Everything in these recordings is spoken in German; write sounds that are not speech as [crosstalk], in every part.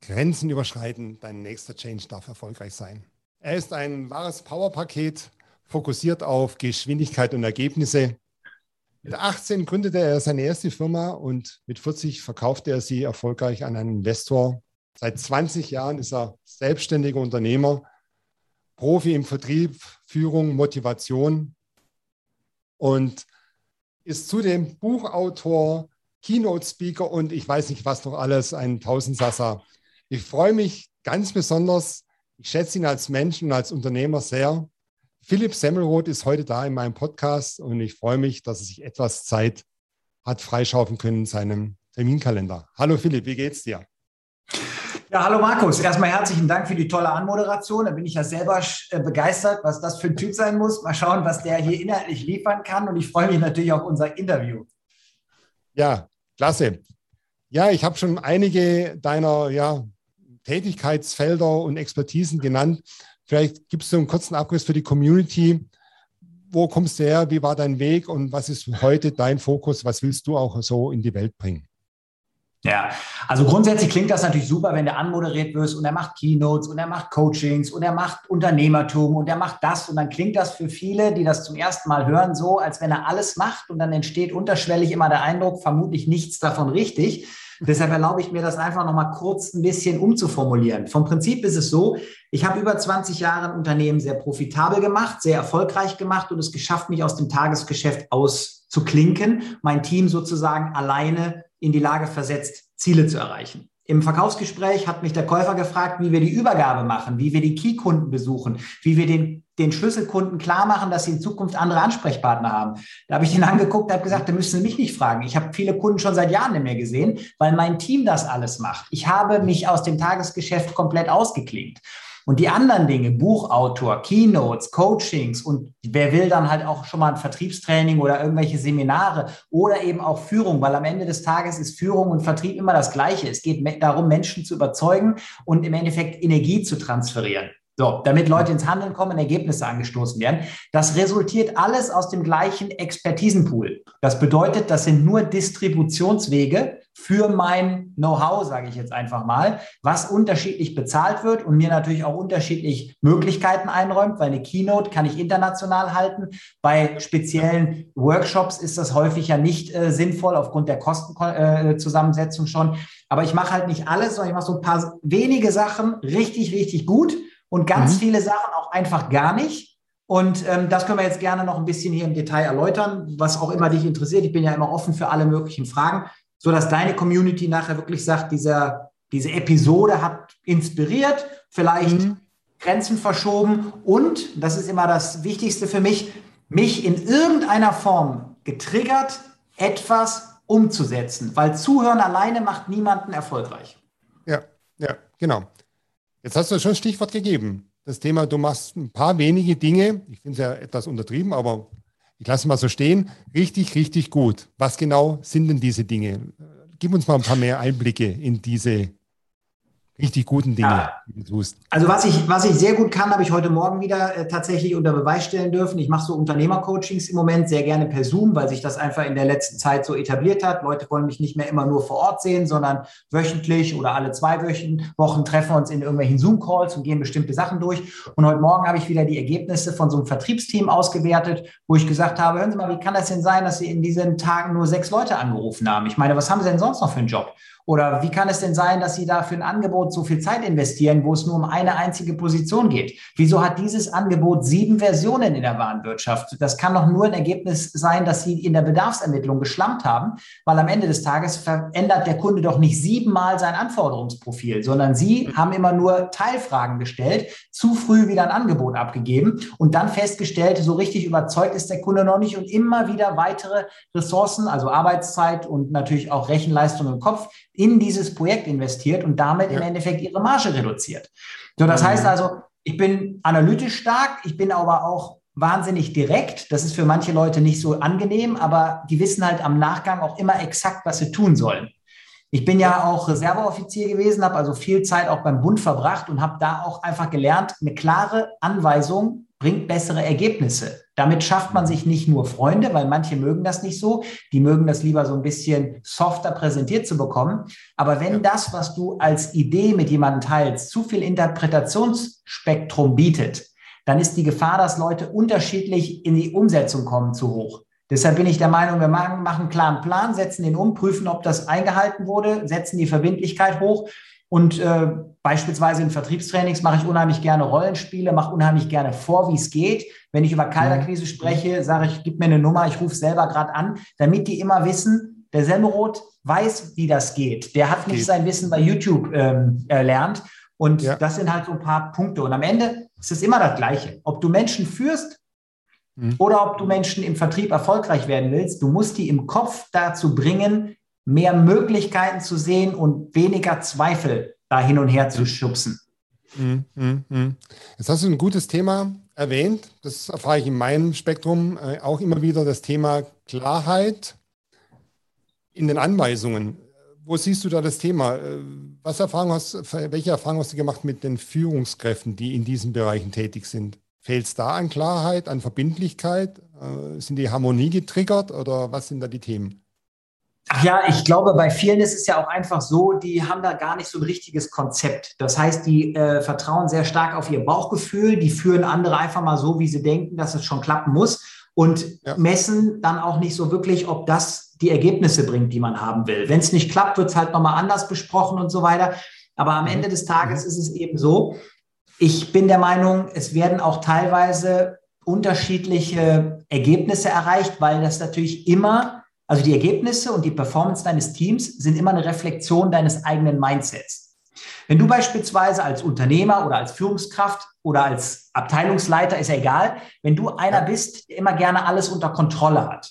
Grenzen überschreiten, dein nächster Change darf erfolgreich sein. Er ist ein wahres Powerpaket, fokussiert auf Geschwindigkeit und Ergebnisse. Mit 18 gründete er seine erste Firma und mit 40 verkaufte er sie erfolgreich an einen Investor. Seit 20 Jahren ist er selbstständiger Unternehmer, Profi im Vertrieb, Führung, Motivation und ist zudem Buchautor, Keynote-Speaker und ich weiß nicht was noch alles, ein Tausendsasser. Ich freue mich ganz besonders, ich schätze ihn als Mensch und als Unternehmer sehr. Philipp Semmelroth ist heute da in meinem Podcast und ich freue mich, dass er sich etwas Zeit hat freischaufen können in seinem Terminkalender. Hallo Philipp, wie geht's dir? Ja, hallo Markus. Erstmal herzlichen Dank für die tolle Anmoderation. Da bin ich ja selber äh, begeistert, was das für ein Typ sein muss. Mal schauen, was der hier inhaltlich liefern kann. Und ich freue mich natürlich auf unser Interview. Ja, klasse. Ja, ich habe schon einige deiner ja, Tätigkeitsfelder und Expertisen genannt. Vielleicht gibst du einen kurzen Abriss für die Community. Wo kommst du her? Wie war dein Weg? Und was ist heute dein Fokus? Was willst du auch so in die Welt bringen? Ja, also grundsätzlich klingt das natürlich super, wenn der anmoderiert wirst und er macht Keynotes und er macht Coachings und er macht Unternehmertum und er macht das und dann klingt das für viele, die das zum ersten Mal hören, so, als wenn er alles macht und dann entsteht unterschwellig immer der Eindruck, vermutlich nichts davon richtig. Deshalb erlaube ich mir das einfach nochmal kurz ein bisschen umzuformulieren. Vom Prinzip ist es so, ich habe über 20 Jahre ein Unternehmen sehr profitabel gemacht, sehr erfolgreich gemacht und es geschafft, mich aus dem Tagesgeschäft auszuklinken, mein Team sozusagen alleine in die Lage versetzt, Ziele zu erreichen. Im Verkaufsgespräch hat mich der Käufer gefragt, wie wir die Übergabe machen, wie wir die Key-Kunden besuchen, wie wir den, den Schlüsselkunden klar machen, dass sie in Zukunft andere Ansprechpartner haben. Da habe ich ihn [laughs] angeguckt habe gesagt, da müssen Sie mich nicht fragen. Ich habe viele Kunden schon seit Jahren nicht mehr gesehen, weil mein Team das alles macht. Ich habe mich aus dem Tagesgeschäft komplett ausgeklingt. Und die anderen Dinge, Buchautor, Keynotes, Coachings und wer will dann halt auch schon mal ein Vertriebstraining oder irgendwelche Seminare oder eben auch Führung, weil am Ende des Tages ist Führung und Vertrieb immer das Gleiche. Es geht darum, Menschen zu überzeugen und im Endeffekt Energie zu transferieren. So, damit Leute ins Handeln kommen, Ergebnisse angestoßen werden. Das resultiert alles aus dem gleichen Expertisenpool. Das bedeutet, das sind nur Distributionswege für mein Know-how, sage ich jetzt einfach mal, was unterschiedlich bezahlt wird und mir natürlich auch unterschiedlich Möglichkeiten einräumt, weil eine Keynote kann ich international halten. Bei speziellen Workshops ist das häufig ja nicht äh, sinnvoll aufgrund der Kostenzusammensetzung äh, schon. Aber ich mache halt nicht alles, sondern ich mache so ein paar wenige Sachen richtig, richtig gut und ganz mhm. viele Sachen auch einfach gar nicht. Und ähm, das können wir jetzt gerne noch ein bisschen hier im Detail erläutern, was auch immer dich interessiert. Ich bin ja immer offen für alle möglichen Fragen, so dass deine Community nachher wirklich sagt, dieser, diese Episode hat inspiriert, vielleicht mhm. Grenzen verschoben und, das ist immer das Wichtigste für mich, mich in irgendeiner Form getriggert, etwas umzusetzen, weil Zuhören alleine macht niemanden erfolgreich. Ja, ja, genau. Jetzt hast du schon ein Stichwort gegeben. Das Thema, du machst ein paar wenige Dinge, ich finde es ja etwas untertrieben, aber ich lasse mal so stehen, richtig, richtig gut. Was genau sind denn diese Dinge? Gib uns mal ein paar mehr Einblicke in diese richtig guten Dinge, ja. die du tust. Also was ich, was ich sehr gut kann, habe ich heute Morgen wieder äh, tatsächlich unter Beweis stellen dürfen. Ich mache so Unternehmercoachings im Moment sehr gerne per Zoom, weil sich das einfach in der letzten Zeit so etabliert hat. Leute wollen mich nicht mehr immer nur vor Ort sehen, sondern wöchentlich oder alle zwei Wochen treffen wir uns in irgendwelchen Zoom-Calls und gehen bestimmte Sachen durch. Und heute Morgen habe ich wieder die Ergebnisse von so einem Vertriebsteam ausgewertet, wo ich gesagt habe, hören Sie mal, wie kann das denn sein, dass Sie in diesen Tagen nur sechs Leute angerufen haben? Ich meine, was haben Sie denn sonst noch für einen Job? Oder wie kann es denn sein, dass Sie da für ein Angebot so viel Zeit investieren, wo es nur um eine einzige Position geht? Wieso hat dieses Angebot sieben Versionen in der Warenwirtschaft? Das kann doch nur ein Ergebnis sein, dass Sie in der Bedarfsermittlung geschlampt haben, weil am Ende des Tages verändert der Kunde doch nicht siebenmal sein Anforderungsprofil, sondern Sie haben immer nur Teilfragen gestellt, zu früh wieder ein Angebot abgegeben und dann festgestellt, so richtig überzeugt ist der Kunde noch nicht und immer wieder weitere Ressourcen, also Arbeitszeit und natürlich auch Rechenleistung im Kopf in dieses Projekt investiert und damit ja. im Endeffekt ihre Marge reduziert. So, das mhm. heißt also, ich bin analytisch stark, ich bin aber auch wahnsinnig direkt. Das ist für manche Leute nicht so angenehm, aber die wissen halt am Nachgang auch immer exakt, was sie tun sollen. Ich bin ja auch Reserveoffizier gewesen, habe also viel Zeit auch beim Bund verbracht und habe da auch einfach gelernt, eine klare Anweisung bringt bessere Ergebnisse. Damit schafft man sich nicht nur Freunde, weil manche mögen das nicht so, die mögen das lieber so ein bisschen softer präsentiert zu bekommen. Aber wenn das, was du als Idee mit jemandem teilst, zu viel Interpretationsspektrum bietet, dann ist die Gefahr, dass Leute unterschiedlich in die Umsetzung kommen, zu hoch. Deshalb bin ich der Meinung, wir machen, machen einen klaren Plan, setzen den um, prüfen, ob das eingehalten wurde, setzen die Verbindlichkeit hoch. Und äh, beispielsweise in Vertriebstrainings mache ich unheimlich gerne Rollenspiele, mache unheimlich gerne vor, wie es geht. Wenn ich über Kalterquise spreche, sage ich, gib mir eine Nummer, ich rufe selber gerade an, damit die immer wissen, der Semmeroth weiß, wie das geht. Der hat nicht sein Wissen bei YouTube ähm, erlernt. Und ja. das sind halt so ein paar Punkte. Und am Ende ist es immer das Gleiche. Ob du Menschen führst mhm. oder ob du Menschen im Vertrieb erfolgreich werden willst, du musst die im Kopf dazu bringen, mehr Möglichkeiten zu sehen und weniger Zweifel da hin und her zu schubsen. Mhm, mhm, Jetzt hast du ein gutes Thema erwähnt. Das erfahre ich in meinem Spektrum äh, auch immer wieder, das Thema Klarheit in den Anweisungen. Wo siehst du da das Thema? Äh, was Erfahrung hast, welche Erfahrungen hast du gemacht mit den Führungskräften, die in diesen Bereichen tätig sind? Fehlt es da an Klarheit, an Verbindlichkeit? Äh, sind die Harmonie getriggert oder was sind da die Themen? Ach ja, ich glaube, bei vielen ist es ja auch einfach so, die haben da gar nicht so ein richtiges Konzept. Das heißt, die äh, vertrauen sehr stark auf ihr Bauchgefühl, die führen andere einfach mal so, wie sie denken, dass es schon klappen muss und ja. messen dann auch nicht so wirklich, ob das die Ergebnisse bringt, die man haben will. Wenn es nicht klappt, wird es halt nochmal anders besprochen und so weiter. Aber am mhm. Ende des Tages mhm. ist es eben so, ich bin der Meinung, es werden auch teilweise unterschiedliche Ergebnisse erreicht, weil das natürlich immer, also die Ergebnisse und die Performance deines Teams sind immer eine Reflexion deines eigenen Mindsets. Wenn du beispielsweise als Unternehmer oder als Führungskraft oder als Abteilungsleiter, ist ja egal, wenn du einer bist, der immer gerne alles unter Kontrolle hat,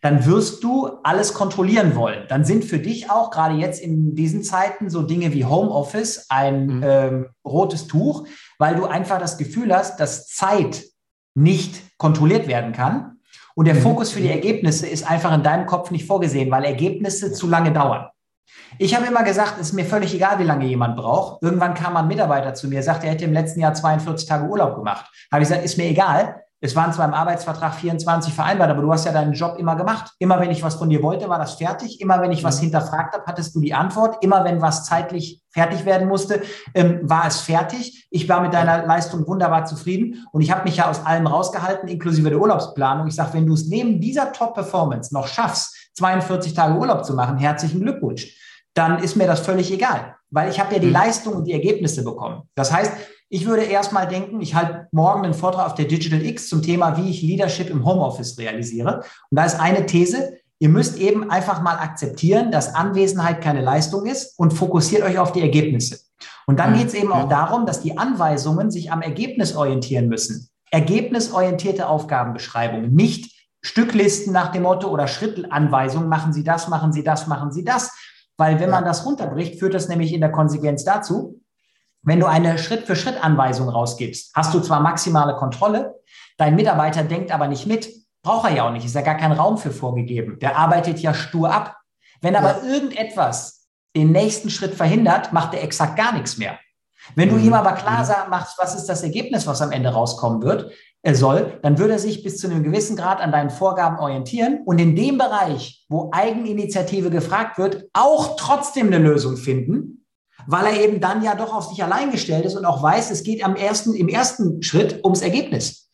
dann wirst du alles kontrollieren wollen. Dann sind für dich auch gerade jetzt in diesen Zeiten so Dinge wie Homeoffice ein mhm. ähm, rotes Tuch, weil du einfach das Gefühl hast, dass Zeit nicht kontrolliert werden kann. Und der mhm. Fokus für die Ergebnisse ist einfach in deinem Kopf nicht vorgesehen, weil Ergebnisse zu lange dauern. Ich habe immer gesagt, es ist mir völlig egal, wie lange jemand braucht. Irgendwann kam ein Mitarbeiter zu mir, sagte, er hätte im letzten Jahr 42 Tage Urlaub gemacht. Habe ich gesagt, ist mir egal. Es waren zwar im Arbeitsvertrag 24 vereinbart, aber du hast ja deinen Job immer gemacht. Immer wenn ich was von dir wollte, war das fertig. Immer wenn ich was mhm. hinterfragt habe, hattest du die Antwort. Immer wenn was zeitlich fertig werden musste, ähm, war es fertig. Ich war mit deiner Leistung wunderbar zufrieden und ich habe mich ja aus allem rausgehalten, inklusive der Urlaubsplanung. Ich sage, wenn du es neben dieser Top-Performance noch schaffst, 42 Tage Urlaub zu machen, herzlichen Glückwunsch. Dann ist mir das völlig egal, weil ich habe ja die mhm. Leistung und die Ergebnisse bekommen. Das heißt, ich würde erstmal denken, ich halte morgen einen Vortrag auf der Digital X zum Thema, wie ich Leadership im Homeoffice realisiere. Und da ist eine These, ihr müsst eben einfach mal akzeptieren, dass Anwesenheit keine Leistung ist und fokussiert euch auf die Ergebnisse. Und dann geht es eben auch darum, dass die Anweisungen sich am Ergebnis orientieren müssen. Ergebnisorientierte Aufgabenbeschreibungen, nicht Stücklisten nach dem Motto oder Schrittanweisungen, machen Sie das, machen Sie das, machen Sie das. Weil wenn man das runterbricht, führt das nämlich in der Konsequenz dazu, wenn du eine Schritt-für-Schritt-Anweisung rausgibst, hast du zwar maximale Kontrolle, dein Mitarbeiter denkt aber nicht mit, braucht er ja auch nicht, ist ja gar kein Raum für vorgegeben. Der arbeitet ja stur ab. Wenn aber ja. irgendetwas den nächsten Schritt verhindert, macht er exakt gar nichts mehr. Wenn du mhm. ihm aber klar mhm. machst, was ist das Ergebnis, was am Ende rauskommen wird, er soll, dann würde er sich bis zu einem gewissen Grad an deinen Vorgaben orientieren und in dem Bereich, wo Eigeninitiative gefragt wird, auch trotzdem eine Lösung finden, weil er eben dann ja doch auf sich allein gestellt ist und auch weiß, es geht am ersten, im ersten Schritt ums Ergebnis.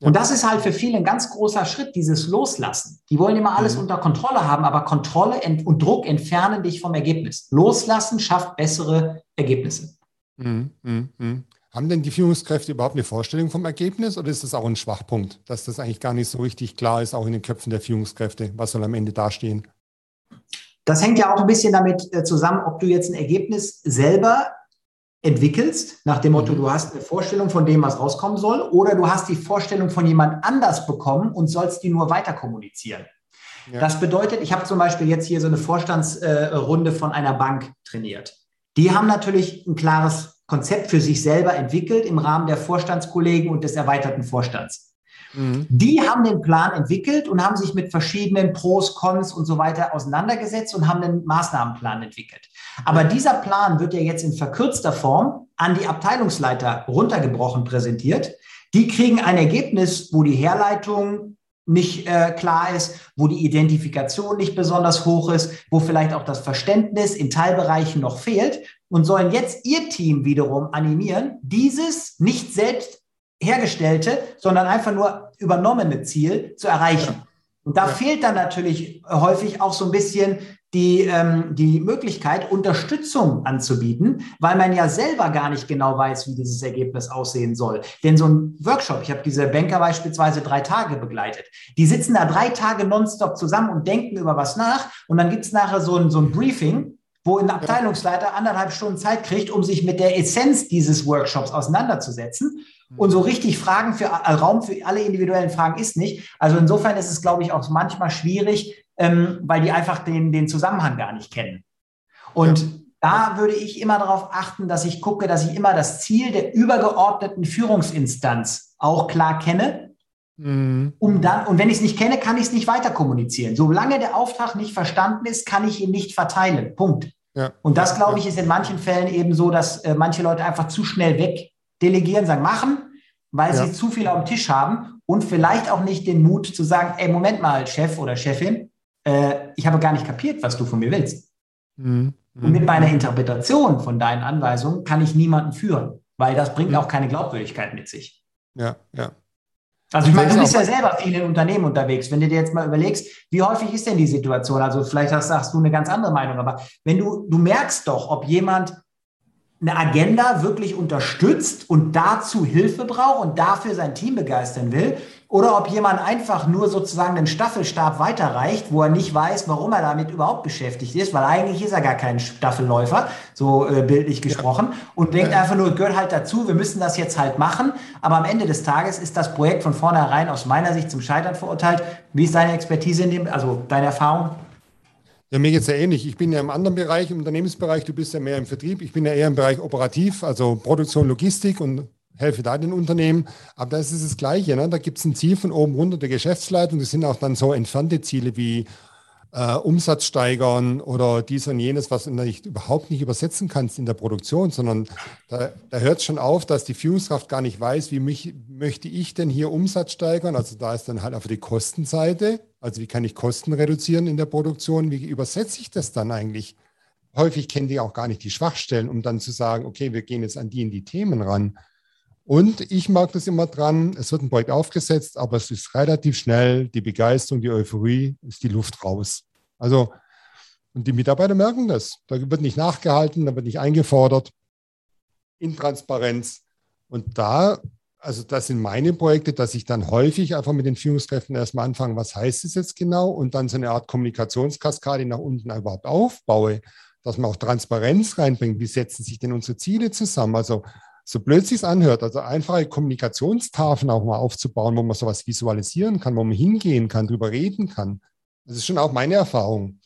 Und das ist halt für viele ein ganz großer Schritt, dieses Loslassen. Die wollen immer alles mhm. unter Kontrolle haben, aber Kontrolle und Druck entfernen dich vom Ergebnis. Loslassen schafft bessere Ergebnisse. Mhm, mh, mh. Haben denn die Führungskräfte überhaupt eine Vorstellung vom Ergebnis oder ist das auch ein Schwachpunkt, dass das eigentlich gar nicht so richtig klar ist, auch in den Köpfen der Führungskräfte? Was soll am Ende dastehen? Das hängt ja auch ein bisschen damit äh, zusammen, ob du jetzt ein Ergebnis selber entwickelst, nach dem Motto, mhm. du hast eine Vorstellung von dem, was rauskommen soll, oder du hast die Vorstellung von jemand anders bekommen und sollst die nur weiter kommunizieren. Ja. Das bedeutet, ich habe zum Beispiel jetzt hier so eine Vorstandsrunde von einer Bank trainiert. Die haben natürlich ein klares Konzept für sich selber entwickelt im Rahmen der Vorstandskollegen und des erweiterten Vorstands. Mhm. Die haben den Plan entwickelt und haben sich mit verschiedenen Pros, Cons und so weiter auseinandergesetzt und haben einen Maßnahmenplan entwickelt. Aber dieser Plan wird ja jetzt in verkürzter Form an die Abteilungsleiter runtergebrochen präsentiert. Die kriegen ein Ergebnis, wo die Herleitung nicht äh, klar ist, wo die Identifikation nicht besonders hoch ist, wo vielleicht auch das Verständnis in Teilbereichen noch fehlt und sollen jetzt ihr Team wiederum animieren, dieses nicht selbst hergestellte, sondern einfach nur übernommene Ziel zu erreichen. Ja. Und da ja. fehlt dann natürlich häufig auch so ein bisschen die, ähm, die Möglichkeit, Unterstützung anzubieten, weil man ja selber gar nicht genau weiß, wie dieses Ergebnis aussehen soll. Denn so ein Workshop, ich habe diese Banker beispielsweise drei Tage begleitet, die sitzen da drei Tage nonstop zusammen und denken über was nach und dann gibt es nachher so ein, so ein Briefing, wo ein Abteilungsleiter anderthalb Stunden Zeit kriegt, um sich mit der Essenz dieses Workshops auseinanderzusetzen. Und so richtig Fragen für äh, Raum für alle individuellen Fragen ist nicht. Also insofern ist es, glaube ich, auch manchmal schwierig, ähm, weil die einfach den, den Zusammenhang gar nicht kennen. Und ja. da würde ich immer darauf achten, dass ich gucke, dass ich immer das Ziel der übergeordneten Führungsinstanz auch klar kenne. Mhm. Um dann, und wenn ich es nicht kenne, kann ich es nicht weiter kommunizieren. Solange der Auftrag nicht verstanden ist, kann ich ihn nicht verteilen. Punkt. Ja. Und das, glaube ich, ist in manchen Fällen eben so, dass äh, manche Leute einfach zu schnell weg delegieren, sagen, machen, weil ja. sie zu viel auf dem Tisch haben und vielleicht auch nicht den Mut zu sagen, ey, Moment mal, Chef oder Chefin, äh, ich habe gar nicht kapiert, was du von mir willst. Mhm. Und mit meiner Interpretation von deinen Anweisungen kann ich niemanden führen, weil das bringt mhm. auch keine Glaubwürdigkeit mit sich. Ja, ja. Also ich meine, du bist ja selber viel in Unternehmen unterwegs. Wenn du dir jetzt mal überlegst, wie häufig ist denn die Situation? Also vielleicht hast, sagst du eine ganz andere Meinung, aber wenn du, du merkst doch, ob jemand eine Agenda wirklich unterstützt und dazu Hilfe braucht und dafür sein Team begeistern will, oder ob jemand einfach nur sozusagen den Staffelstab weiterreicht, wo er nicht weiß, warum er damit überhaupt beschäftigt ist, weil eigentlich ist er gar kein Staffelläufer, so äh, bildlich gesprochen, und denkt einfach nur, gehört halt dazu, wir müssen das jetzt halt machen. Aber am Ende des Tages ist das Projekt von vornherein aus meiner Sicht zum Scheitern verurteilt. Wie ist deine Expertise in dem, also deine Erfahrung? Ja, mir geht es ja ähnlich. Ich bin ja im anderen Bereich, im Unternehmensbereich, du bist ja mehr im Vertrieb. Ich bin ja eher im Bereich operativ, also Produktion, Logistik und helfe da den Unternehmen. Aber das ist das Gleiche. Ne? Da gibt es ein Ziel von oben runter der Geschäftsleitung. Das sind auch dann so entfernte Ziele wie äh, Umsatz steigern oder dies und jenes, was du nicht, überhaupt nicht übersetzen kannst in der Produktion, sondern da, da hört es schon auf, dass die Führungskraft gar nicht weiß, wie mich, möchte ich denn hier Umsatz steigern. Also da ist dann halt auf die Kostenseite. Also wie kann ich Kosten reduzieren in der Produktion? Wie übersetze ich das dann eigentlich? Häufig kennen die auch gar nicht die Schwachstellen, um dann zu sagen, okay, wir gehen jetzt an die in die Themen ran. Und ich mag das immer dran, es wird ein Projekt aufgesetzt, aber es ist relativ schnell, die Begeisterung, die Euphorie, ist die Luft raus. Also, und die Mitarbeiter merken das. Da wird nicht nachgehalten, da wird nicht eingefordert. Intransparenz. Und da, also das sind meine Projekte, dass ich dann häufig einfach mit den Führungskräften erstmal anfange, was heißt es jetzt genau? Und dann so eine Art Kommunikationskaskade nach unten überhaupt aufbaue, dass man auch Transparenz reinbringt. Wie setzen sich denn unsere Ziele zusammen? Also so blöd sich anhört, also einfache Kommunikationstafeln auch mal aufzubauen, wo man sowas visualisieren kann, wo man hingehen kann, drüber reden kann. Das ist schon auch meine Erfahrung.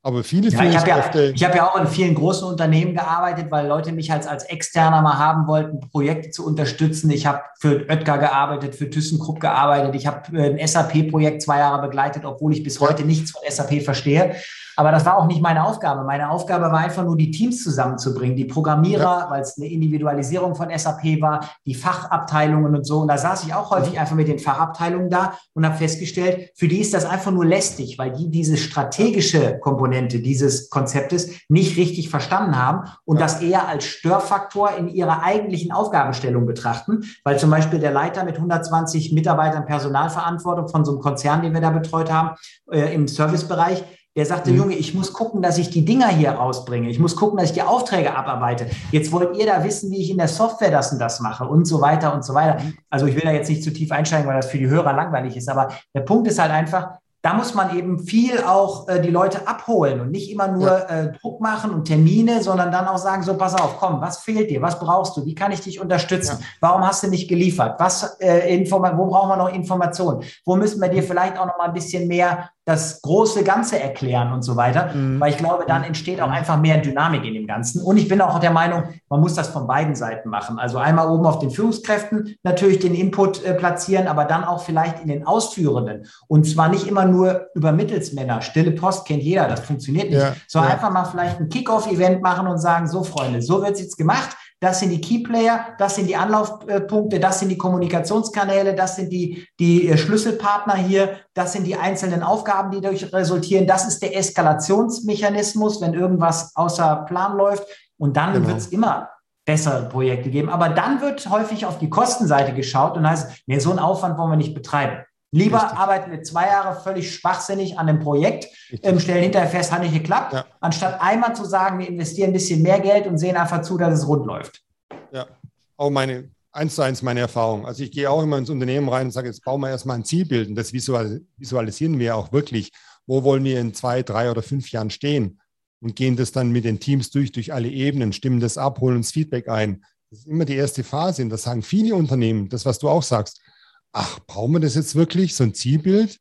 Aber viele ja, ich habe ja, hab ja auch in vielen großen Unternehmen gearbeitet, weil Leute mich als, als Externer mal haben wollten, Projekte zu unterstützen. Ich habe für Oetker gearbeitet, für ThyssenKrupp gearbeitet. Ich habe äh, ein SAP-Projekt zwei Jahre begleitet, obwohl ich bis heute nichts von SAP verstehe. Aber das war auch nicht meine Aufgabe. Meine Aufgabe war einfach nur, die Teams zusammenzubringen, die Programmierer, weil es eine Individualisierung von SAP war, die Fachabteilungen und so. Und da saß ich auch häufig einfach mit den Fachabteilungen da und habe festgestellt, für die ist das einfach nur lästig, weil die diese strategische Komponente dieses Konzeptes nicht richtig verstanden haben und das eher als Störfaktor in ihrer eigentlichen Aufgabenstellung betrachten, weil zum Beispiel der Leiter mit 120 Mitarbeitern Personalverantwortung von so einem Konzern, den wir da betreut haben, äh, im Servicebereich, der sagte, mhm. Junge, ich muss gucken, dass ich die Dinger hier rausbringe. Ich muss gucken, dass ich die Aufträge abarbeite. Jetzt wollt ihr da wissen, wie ich in der Software das und das mache und so weiter und so weiter. Mhm. Also ich will da jetzt nicht zu tief einsteigen, weil das für die Hörer langweilig ist. Aber der Punkt ist halt einfach, da muss man eben viel auch äh, die Leute abholen und nicht immer nur ja. äh, Druck machen und Termine, sondern dann auch sagen, so pass auf, komm, was fehlt dir, was brauchst du, wie kann ich dich unterstützen, ja. warum hast du nicht geliefert, was, äh, wo brauchen wir noch Informationen, wo müssen wir dir vielleicht auch noch mal ein bisschen mehr das große Ganze erklären und so weiter, mhm. weil ich glaube, dann entsteht auch einfach mehr Dynamik in dem Ganzen. Und ich bin auch der Meinung, man muss das von beiden Seiten machen. Also einmal oben auf den Führungskräften natürlich den Input äh, platzieren, aber dann auch vielleicht in den Ausführenden. Und zwar nicht immer nur über Mittelsmänner. Stille Post kennt jeder, das funktioniert nicht. Ja, sondern ja. einfach mal vielleicht ein Kickoff-Event machen und sagen, so Freunde, so wird es jetzt gemacht das sind die Keyplayer, das sind die Anlaufpunkte, das sind die Kommunikationskanäle, das sind die, die äh, Schlüsselpartner hier, das sind die einzelnen Aufgaben, die dadurch resultieren, das ist der Eskalationsmechanismus, wenn irgendwas außer Plan läuft. Und dann genau. wird es immer bessere Projekte geben. Aber dann wird häufig auf die Kostenseite geschaut und heißt, nee, so einen Aufwand wollen wir nicht betreiben. Lieber Richtig. arbeiten wir zwei Jahre völlig schwachsinnig an einem Projekt, ähm, stellen hinterher fest, hat nicht geklappt, ja. anstatt einmal zu sagen, wir investieren ein bisschen mehr Geld und sehen einfach zu, dass es rund läuft. Ja, auch meine, eins zu eins meine Erfahrung. Also ich gehe auch immer ins Unternehmen rein und sage, jetzt bauen wir erstmal ein Zielbild und das visualisieren wir auch wirklich. Wo wollen wir in zwei, drei oder fünf Jahren stehen? Und gehen das dann mit den Teams durch, durch alle Ebenen, stimmen das ab, holen uns Feedback ein. Das ist immer die erste Phase und das sagen viele Unternehmen, das, was du auch sagst ach, brauchen wir das jetzt wirklich, so ein Zielbild,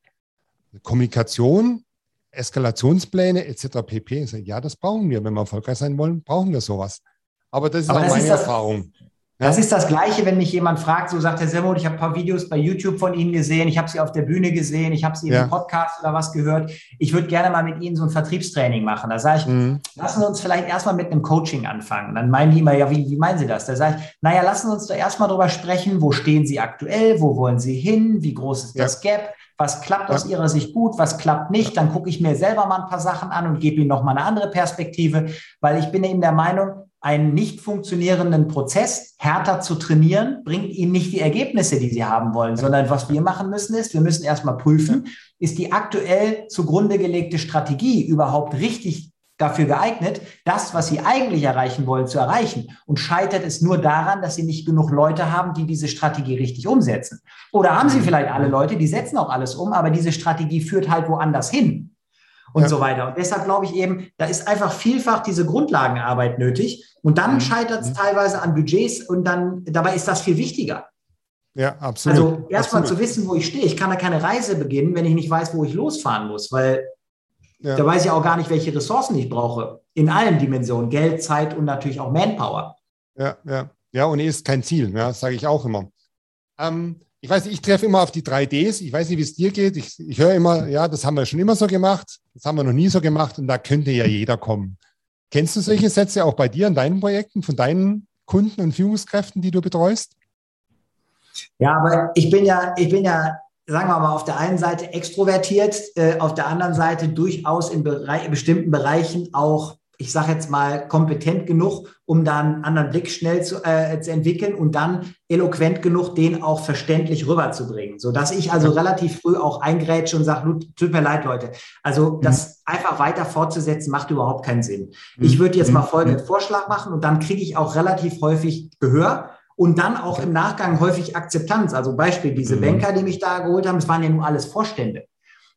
Kommunikation, Eskalationspläne etc. pp. Ja, das brauchen wir. Wenn wir erfolgreich sein wollen, brauchen wir sowas. Aber das ist Aber auch meine ist Erfahrung. Das ist das Gleiche, wenn mich jemand fragt, so sagt Herr Semmold, ich habe ein paar Videos bei YouTube von Ihnen gesehen, ich habe Sie auf der Bühne gesehen, ich habe Sie ja. im Podcast oder was gehört. Ich würde gerne mal mit Ihnen so ein Vertriebstraining machen. Da sage ich, mhm. lassen Sie uns vielleicht erstmal mit einem Coaching anfangen. Dann meinen die immer, ja, wie, wie meinen Sie das? Da sage ich, naja, lassen Sie uns doch erstmal drüber sprechen, wo stehen Sie aktuell, wo wollen Sie hin, wie groß ist ja. das Gap, was klappt aus Ihrer Sicht gut, was klappt nicht. Dann gucke ich mir selber mal ein paar Sachen an und gebe Ihnen noch mal eine andere Perspektive, weil ich bin eben der Meinung, einen nicht funktionierenden Prozess härter zu trainieren, bringt ihnen nicht die Ergebnisse, die sie haben wollen, sondern was wir machen müssen ist, wir müssen erstmal prüfen, ist die aktuell zugrunde gelegte Strategie überhaupt richtig dafür geeignet, das, was sie eigentlich erreichen wollen, zu erreichen? Und scheitert es nur daran, dass sie nicht genug Leute haben, die diese Strategie richtig umsetzen? Oder haben sie vielleicht alle Leute, die setzen auch alles um, aber diese Strategie führt halt woanders hin? Und ja. so weiter. Und deshalb glaube ich eben, da ist einfach vielfach diese Grundlagenarbeit nötig. Und dann mhm. scheitert es mhm. teilweise an Budgets und dann, dabei ist das viel wichtiger. Ja, absolut. Also erstmal zu wissen, wo ich stehe. Ich kann da keine Reise beginnen, wenn ich nicht weiß, wo ich losfahren muss, weil ja. da weiß ich auch gar nicht, welche Ressourcen ich brauche. In allen Dimensionen. Geld, Zeit und natürlich auch Manpower. Ja, ja. Ja, und ist kein Ziel, ja, sage ich auch immer. Ähm, ich weiß ich treffe immer auf die 3Ds. Ich weiß nicht, wie es dir geht. Ich, ich höre immer, ja, das haben wir schon immer so gemacht. Das haben wir noch nie so gemacht und da könnte ja jeder kommen. Kennst du solche Sätze auch bei dir in deinen Projekten, von deinen Kunden und Führungskräften, die du betreust? Ja, aber ich bin ja, ich bin ja, sagen wir mal, auf der einen Seite extrovertiert, äh, auf der anderen Seite durchaus in, Bereich, in bestimmten Bereichen auch ich sage jetzt mal, kompetent genug, um da einen anderen Blick schnell zu, äh, zu entwickeln und dann eloquent genug, den auch verständlich rüberzubringen. Sodass ich also relativ früh auch eingrätsche und sage, tut mir leid, Leute. Also mhm. das einfach weiter fortzusetzen, macht überhaupt keinen Sinn. Mhm. Ich würde jetzt mal mhm. folgenden Vorschlag machen und dann kriege ich auch relativ häufig Gehör und dann auch im Nachgang häufig Akzeptanz. Also Beispiel, diese mhm. Banker, die mich da geholt haben, das waren ja nun alles Vorstände.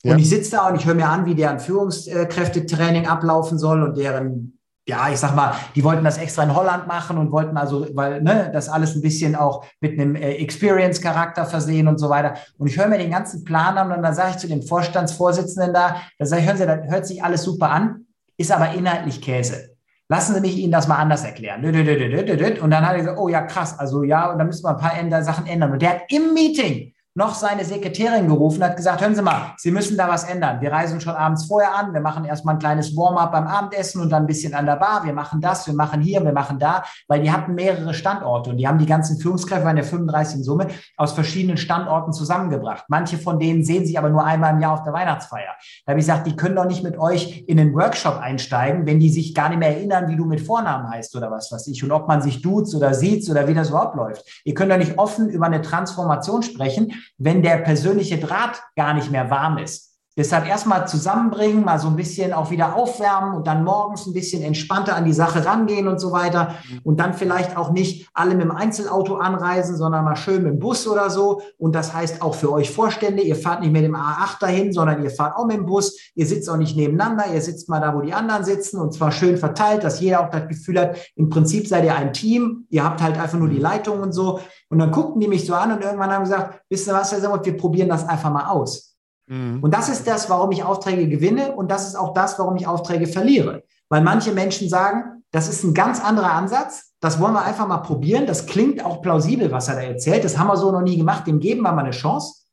Und ich sitze da und ich höre mir an, wie deren Führungskräftetraining ablaufen soll und deren, ja, ich sag mal, die wollten das extra in Holland machen und wollten also, weil ne, das alles ein bisschen auch mit einem äh, Experience-Charakter versehen und so weiter. Und ich höre mir den ganzen Plan an und dann sage ich zu dem Vorstandsvorsitzenden da, da sage ich, hören Sie, das hört sich alles super an, ist aber inhaltlich Käse. Lassen Sie mich Ihnen das mal anders erklären. Und dann hat er gesagt, oh ja, krass, also ja, und dann müssen wir ein paar Sachen ändern. Und der hat im Meeting noch seine Sekretärin gerufen, hat gesagt, hören Sie mal, Sie müssen da was ändern. Wir reisen schon abends vorher an, wir machen erstmal ein kleines Warm-up beim Abendessen und dann ein bisschen an der Bar. Wir machen das, wir machen hier, wir machen da, weil die hatten mehrere Standorte und die haben die ganzen Führungskräfte, waren ja 35 in Summe, aus verschiedenen Standorten zusammengebracht. Manche von denen sehen sich aber nur einmal im Jahr auf der Weihnachtsfeier. Da habe ich gesagt, die können doch nicht mit euch in einen Workshop einsteigen, wenn die sich gar nicht mehr erinnern, wie du mit Vornamen heißt oder was weiß ich und ob man sich duzt oder sieht oder wie das überhaupt läuft. Ihr könnt doch nicht offen über eine Transformation sprechen, wenn der persönliche Draht gar nicht mehr warm ist. Deshalb erstmal zusammenbringen, mal so ein bisschen auch wieder aufwärmen und dann morgens ein bisschen entspannter an die Sache rangehen und so weiter. Und dann vielleicht auch nicht alle mit dem Einzelauto anreisen, sondern mal schön mit dem Bus oder so. Und das heißt auch für euch Vorstände, ihr fahrt nicht mit dem A8 dahin, sondern ihr fahrt auch mit dem Bus. Ihr sitzt auch nicht nebeneinander, ihr sitzt mal da, wo die anderen sitzen und zwar schön verteilt, dass jeder auch das Gefühl hat, im Prinzip seid ihr ein Team. Ihr habt halt einfach nur die Leitung und so. Und dann guckten die mich so an und irgendwann haben gesagt, wisst ihr was, Herr Sammelt, wir probieren das einfach mal aus. Mhm. Und das ist das, warum ich Aufträge gewinne und das ist auch das, warum ich Aufträge verliere. Weil manche Menschen sagen, das ist ein ganz anderer Ansatz, das wollen wir einfach mal probieren. Das klingt auch plausibel, was er da erzählt. Das haben wir so noch nie gemacht, dem geben wir mal eine Chance.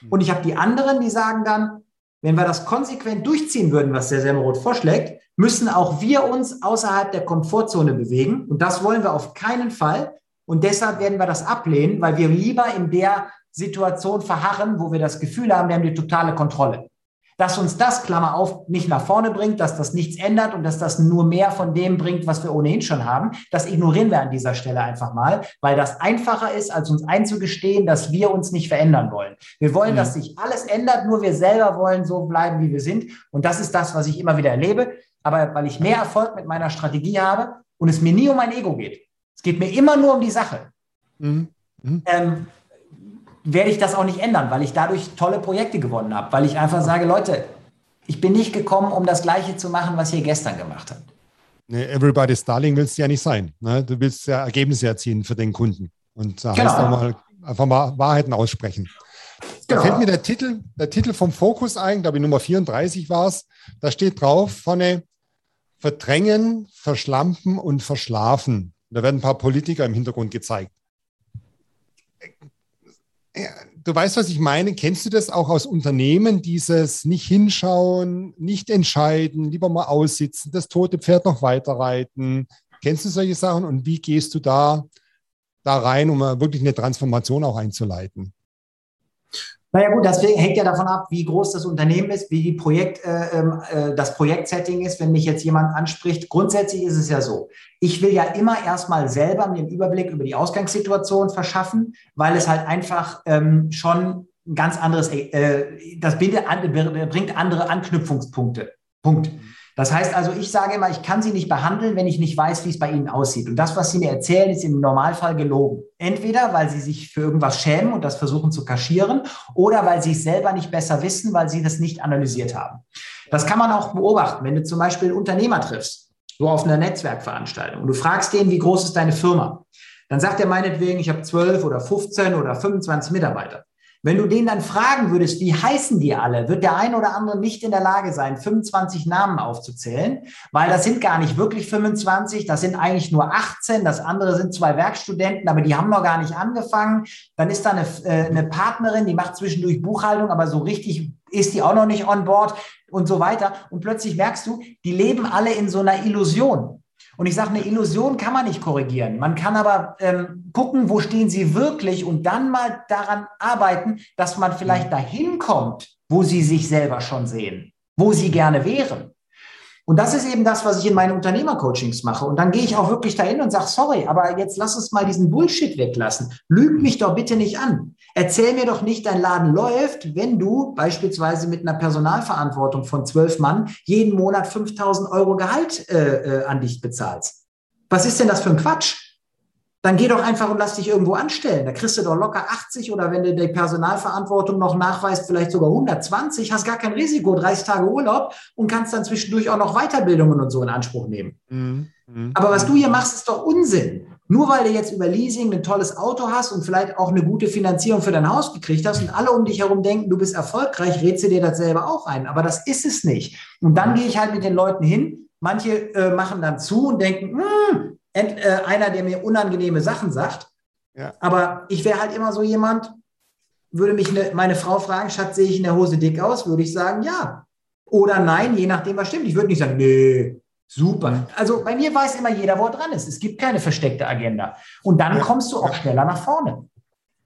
Mhm. Und ich habe die anderen, die sagen dann, wenn wir das konsequent durchziehen würden, was der Semmelroth vorschlägt, müssen auch wir uns außerhalb der Komfortzone bewegen. Und das wollen wir auf keinen Fall. Und deshalb werden wir das ablehnen, weil wir lieber in der Situation verharren, wo wir das Gefühl haben, wir haben die totale Kontrolle. Dass uns das, Klammer auf, nicht nach vorne bringt, dass das nichts ändert und dass das nur mehr von dem bringt, was wir ohnehin schon haben, das ignorieren wir an dieser Stelle einfach mal, weil das einfacher ist, als uns einzugestehen, dass wir uns nicht verändern wollen. Wir wollen, mhm. dass sich alles ändert, nur wir selber wollen so bleiben, wie wir sind. Und das ist das, was ich immer wieder erlebe. Aber weil ich mehr Erfolg mit meiner Strategie habe und es mir nie um mein Ego geht, es geht mir immer nur um die Sache. Mhm. Mhm. Ähm, werde ich das auch nicht ändern, weil ich dadurch tolle Projekte gewonnen habe, weil ich einfach sage, Leute, ich bin nicht gekommen, um das Gleiche zu machen, was ihr gestern gemacht habt. Nee, everybody's Darling willst du ja nicht sein. Ne? Du willst ja Ergebnisse erzielen für den Kunden. Und da genau. heißt auch mal, einfach mal Wahrheiten aussprechen. Da genau. fällt mir der Titel, der Titel vom Fokus ein, glaube ich, Nummer 34 war es. Da steht drauf vorne Verdrängen, Verschlampen und Verschlafen. Da werden ein paar Politiker im Hintergrund gezeigt du weißt, was ich meine. Kennst du das auch aus Unternehmen, dieses nicht hinschauen, nicht entscheiden, lieber mal aussitzen, das tote Pferd noch weiterreiten? Kennst du solche Sachen und wie gehst du da, da rein, um wirklich eine Transformation auch einzuleiten? Naja gut, das hängt ja davon ab, wie groß das Unternehmen ist, wie die Projekt, äh, ähm, äh, das Projektsetting ist, wenn mich jetzt jemand anspricht. Grundsätzlich ist es ja so, ich will ja immer erstmal selber mir einen Überblick über die Ausgangssituation verschaffen, weil es halt einfach ähm, schon ein ganz anderes, äh, das bringt andere Anknüpfungspunkte. Punkt. Das heißt also, ich sage immer, ich kann Sie nicht behandeln, wenn ich nicht weiß, wie es bei Ihnen aussieht. Und das, was Sie mir erzählen, ist im Normalfall gelogen. Entweder, weil Sie sich für irgendwas schämen und das versuchen zu kaschieren, oder weil Sie es selber nicht besser wissen, weil Sie das nicht analysiert haben. Das kann man auch beobachten, wenn du zum Beispiel Unternehmer triffst, so auf einer Netzwerkveranstaltung, und du fragst den, wie groß ist deine Firma? Dann sagt er meinetwegen, ich habe 12 oder 15 oder 25 Mitarbeiter. Wenn du den dann fragen würdest, wie heißen die alle, wird der ein oder andere nicht in der Lage sein, 25 Namen aufzuzählen, weil das sind gar nicht wirklich 25, das sind eigentlich nur 18, das andere sind zwei Werkstudenten, aber die haben noch gar nicht angefangen. Dann ist da eine, äh, eine Partnerin, die macht zwischendurch Buchhaltung, aber so richtig ist die auch noch nicht on board und so weiter. Und plötzlich merkst du, die leben alle in so einer Illusion. Und ich sage, eine Illusion kann man nicht korrigieren. Man kann aber ähm, gucken, wo stehen sie wirklich und dann mal daran arbeiten, dass man vielleicht mhm. dahin kommt, wo sie sich selber schon sehen, wo sie gerne wären. Und das ist eben das, was ich in meinen Unternehmercoachings mache. Und dann gehe ich auch wirklich dahin und sage, sorry, aber jetzt lass uns mal diesen Bullshit weglassen. Lüg mich doch bitte nicht an. Erzähl mir doch nicht, dein Laden läuft, wenn du beispielsweise mit einer Personalverantwortung von zwölf Mann jeden Monat 5000 Euro Gehalt äh, äh, an dich bezahlst. Was ist denn das für ein Quatsch? Dann geh doch einfach und lass dich irgendwo anstellen. Da kriegst du doch locker 80 oder wenn du die Personalverantwortung noch nachweist, vielleicht sogar 120, hast gar kein Risiko, 30 Tage Urlaub und kannst dann zwischendurch auch noch Weiterbildungen und so in Anspruch nehmen. Mhm. Mhm. Aber was du hier machst, ist doch Unsinn. Nur weil du jetzt über Leasing ein tolles Auto hast und vielleicht auch eine gute Finanzierung für dein Haus gekriegt hast und alle um dich herum denken, du bist erfolgreich, rätst du dir das selber auch ein. Aber das ist es nicht. Und dann gehe ich halt mit den Leuten hin. Manche äh, machen dann zu und denken, hm, einer, der mir unangenehme Sachen sagt. Ja. Aber ich wäre halt immer so jemand, würde mich ne, meine Frau fragen, Schatz, sehe ich in der Hose dick aus? Würde ich sagen, ja. Oder nein, je nachdem, was stimmt. Ich würde nicht sagen, nee, super. Also bei mir weiß immer jeder, wo er dran ist. Es gibt keine versteckte Agenda. Und dann ja. kommst du auch schneller nach vorne.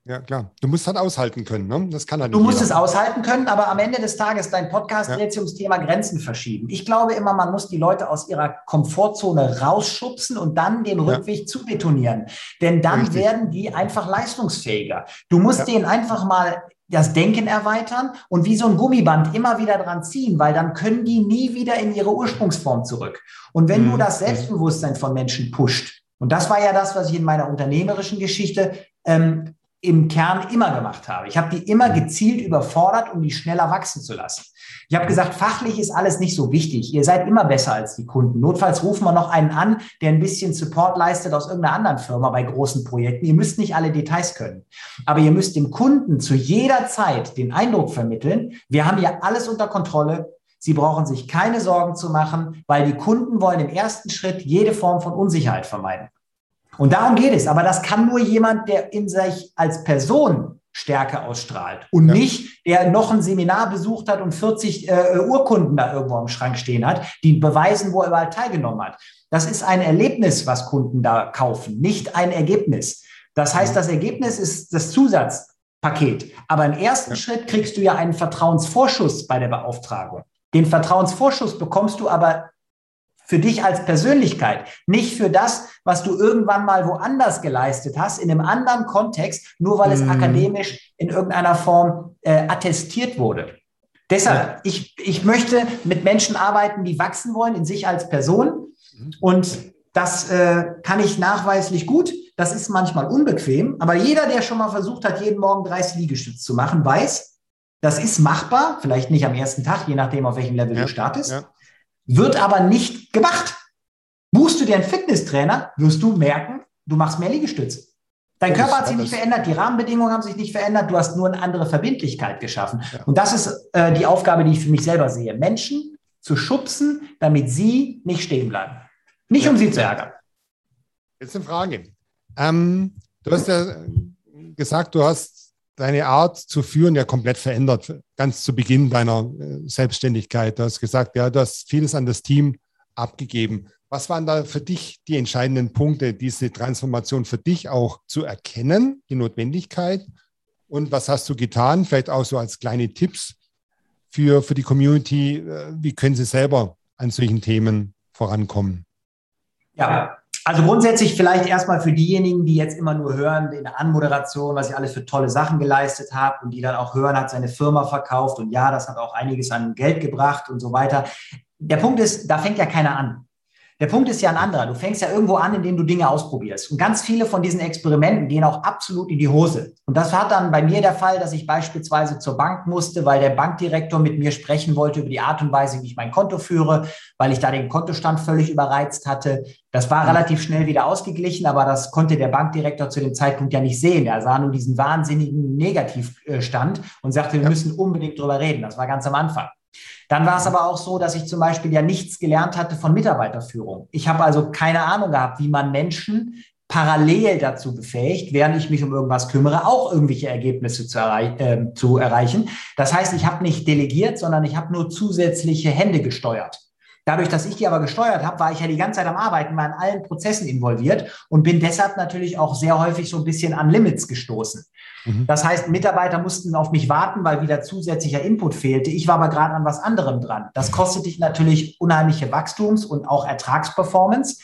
Ja, klar. Du musst halt aushalten können. Ne? Das kann halt Du musst jeder. es aushalten können, aber am Ende des Tages, dein Podcast ja. dreht sich ums Thema Grenzen verschieben. Ich glaube immer, man muss die Leute aus ihrer Komfortzone rausschubsen und dann den. Rückweg zu betonieren. Denn dann Richtig. werden die einfach leistungsfähiger. Du musst ja. denen einfach mal das Denken erweitern und wie so ein Gummiband immer wieder dran ziehen, weil dann können die nie wieder in ihre Ursprungsform zurück. Und wenn mhm. du das Selbstbewusstsein von Menschen pusht, und das war ja das, was ich in meiner unternehmerischen Geschichte ähm, im Kern immer gemacht habe. Ich habe die immer gezielt überfordert, um die schneller wachsen zu lassen. Ich habe gesagt, fachlich ist alles nicht so wichtig. Ihr seid immer besser als die Kunden. Notfalls rufen wir noch einen an, der ein bisschen Support leistet aus irgendeiner anderen Firma bei großen Projekten. Ihr müsst nicht alle Details können. Aber ihr müsst dem Kunden zu jeder Zeit den Eindruck vermitteln, wir haben hier alles unter Kontrolle. Sie brauchen sich keine Sorgen zu machen, weil die Kunden wollen im ersten Schritt jede Form von Unsicherheit vermeiden. Und darum geht es. Aber das kann nur jemand, der in sich als Person Stärke ausstrahlt und ja. nicht, der noch ein Seminar besucht hat und 40 äh, Urkunden da irgendwo am Schrank stehen hat, die beweisen, wo er überall teilgenommen hat. Das ist ein Erlebnis, was Kunden da kaufen, nicht ein Ergebnis. Das heißt, das Ergebnis ist das Zusatzpaket. Aber im ersten ja. Schritt kriegst du ja einen Vertrauensvorschuss bei der Beauftragung. Den Vertrauensvorschuss bekommst du aber für dich als Persönlichkeit, nicht für das, was du irgendwann mal woanders geleistet hast, in einem anderen Kontext, nur weil es mm. akademisch in irgendeiner Form äh, attestiert wurde. Deshalb, ja. ich, ich möchte mit Menschen arbeiten, die wachsen wollen in sich als Person. Mhm. Und das äh, kann ich nachweislich gut. Das ist manchmal unbequem. Aber jeder, der schon mal versucht hat, jeden Morgen 30 Liegestütze zu machen, weiß, das ist machbar. Vielleicht nicht am ersten Tag, je nachdem, auf welchem Level ja. du startest. Ja wird aber nicht gemacht. Buchst du dir einen Fitnesstrainer, wirst du merken, du machst mehr Liegestütze. Dein Körper hat sich nicht verändert, die Rahmenbedingungen haben sich nicht verändert, du hast nur eine andere Verbindlichkeit geschaffen. Ja. Und das ist äh, die Aufgabe, die ich für mich selber sehe. Menschen zu schubsen, damit sie nicht stehen bleiben. Nicht ja. um sie zu ärgern. Jetzt eine Frage. Ähm, du hast ja gesagt, du hast deine Art zu führen ja komplett verändert, ganz zu Beginn deiner äh, Selbstständigkeit. Du hast gesagt, ja, du hast vieles an das Team abgegeben. Was waren da für dich die entscheidenden Punkte, diese Transformation für dich auch zu erkennen, die Notwendigkeit? Und was hast du getan? Vielleicht auch so als kleine Tipps für, für die Community. Äh, wie können sie selber an solchen Themen vorankommen? Ja, also grundsätzlich vielleicht erstmal für diejenigen, die jetzt immer nur hören in der Anmoderation, was ich alles für tolle Sachen geleistet habe und die dann auch hören, hat seine Firma verkauft und ja, das hat auch einiges an Geld gebracht und so weiter. Der Punkt ist, da fängt ja keiner an. Der Punkt ist ja ein anderer. Du fängst ja irgendwo an, indem du Dinge ausprobierst. Und ganz viele von diesen Experimenten gehen auch absolut in die Hose. Und das war dann bei mir der Fall, dass ich beispielsweise zur Bank musste, weil der Bankdirektor mit mir sprechen wollte über die Art und Weise, wie ich mein Konto führe, weil ich da den Kontostand völlig überreizt hatte. Das war relativ schnell wieder ausgeglichen, aber das konnte der Bankdirektor zu dem Zeitpunkt ja nicht sehen. Er sah nur diesen wahnsinnigen Negativstand und sagte, wir müssen unbedingt drüber reden. Das war ganz am Anfang. Dann war es aber auch so, dass ich zum Beispiel ja nichts gelernt hatte von Mitarbeiterführung. Ich habe also keine Ahnung gehabt, wie man Menschen parallel dazu befähigt, während ich mich um irgendwas kümmere, auch irgendwelche Ergebnisse zu, erreich äh, zu erreichen. Das heißt, ich habe nicht delegiert, sondern ich habe nur zusätzliche Hände gesteuert. Dadurch, dass ich die aber gesteuert habe, war ich ja die ganze Zeit am Arbeiten, war in allen Prozessen involviert und bin deshalb natürlich auch sehr häufig so ein bisschen an Limits gestoßen. Mhm. Das heißt, Mitarbeiter mussten auf mich warten, weil wieder zusätzlicher Input fehlte. Ich war aber gerade an was anderem dran. Das kostet dich natürlich unheimliche Wachstums- und auch Ertragsperformance.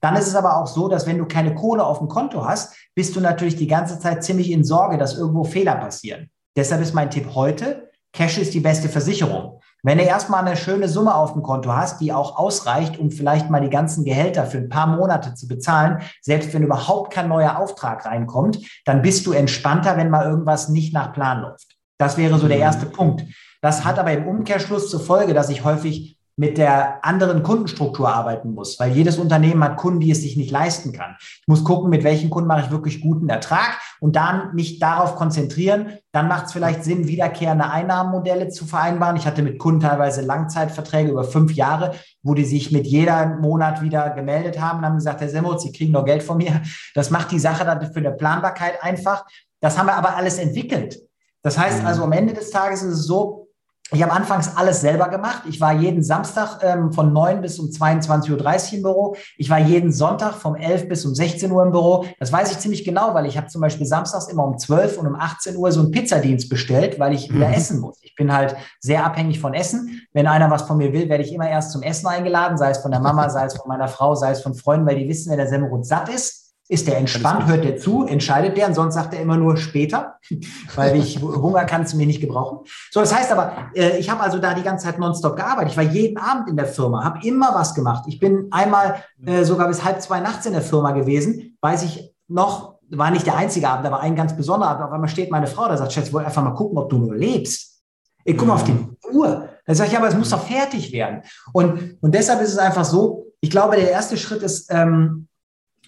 Dann ist es aber auch so, dass wenn du keine Kohle auf dem Konto hast, bist du natürlich die ganze Zeit ziemlich in Sorge, dass irgendwo Fehler passieren. Deshalb ist mein Tipp heute, Cash ist die beste Versicherung. Wenn du erstmal eine schöne Summe auf dem Konto hast, die auch ausreicht, um vielleicht mal die ganzen Gehälter für ein paar Monate zu bezahlen, selbst wenn überhaupt kein neuer Auftrag reinkommt, dann bist du entspannter, wenn mal irgendwas nicht nach Plan läuft. Das wäre so der mhm. erste Punkt. Das hat aber im Umkehrschluss zur Folge, dass ich häufig mit der anderen Kundenstruktur arbeiten muss, weil jedes Unternehmen hat Kunden, die es sich nicht leisten kann. Ich muss gucken, mit welchen Kunden mache ich wirklich guten Ertrag und dann mich darauf konzentrieren. Dann macht es vielleicht Sinn, wiederkehrende Einnahmenmodelle zu vereinbaren. Ich hatte mit Kunden teilweise Langzeitverträge über fünf Jahre, wo die sich mit jeder Monat wieder gemeldet haben und haben gesagt, Herr Semmels, Sie kriegen noch Geld von mir. Das macht die Sache dann für eine Planbarkeit einfach. Das haben wir aber alles entwickelt. Das heißt also, am Ende des Tages ist es so, ich habe anfangs alles selber gemacht. Ich war jeden Samstag ähm, von 9 bis um 22.30 Uhr im Büro. Ich war jeden Sonntag vom 11 bis um 16 Uhr im Büro. Das weiß ich ziemlich genau, weil ich habe zum Beispiel samstags immer um 12 und um 18 Uhr so einen Pizzadienst bestellt, weil ich wieder mhm. essen muss. Ich bin halt sehr abhängig von Essen. Wenn einer was von mir will, werde ich immer erst zum Essen eingeladen, sei es von der Mama, sei es von meiner Frau, sei es von Freunden, weil die wissen, wenn der Semmelrot satt ist, ist der entspannt, hört der zu, entscheidet der, und sonst sagt er immer nur später, [laughs] weil ich [laughs] Hunger kannst du mir nicht gebrauchen. So, das heißt aber, äh, ich habe also da die ganze Zeit nonstop gearbeitet. Ich war jeden Abend in der Firma, habe immer was gemacht. Ich bin einmal äh, sogar bis halb zwei nachts in der Firma gewesen, weiß ich noch war nicht der einzige Abend, da war ein ganz besonderer Abend. Auf einmal steht meine Frau, da sagt, Schatz, ich wollte einfach mal gucken, ob du nur lebst. Ich gucke mal auf die mhm. Uhr. Da sage ich, aber es muss doch fertig werden. Und, und deshalb ist es einfach so, ich glaube, der erste Schritt ist, ähm,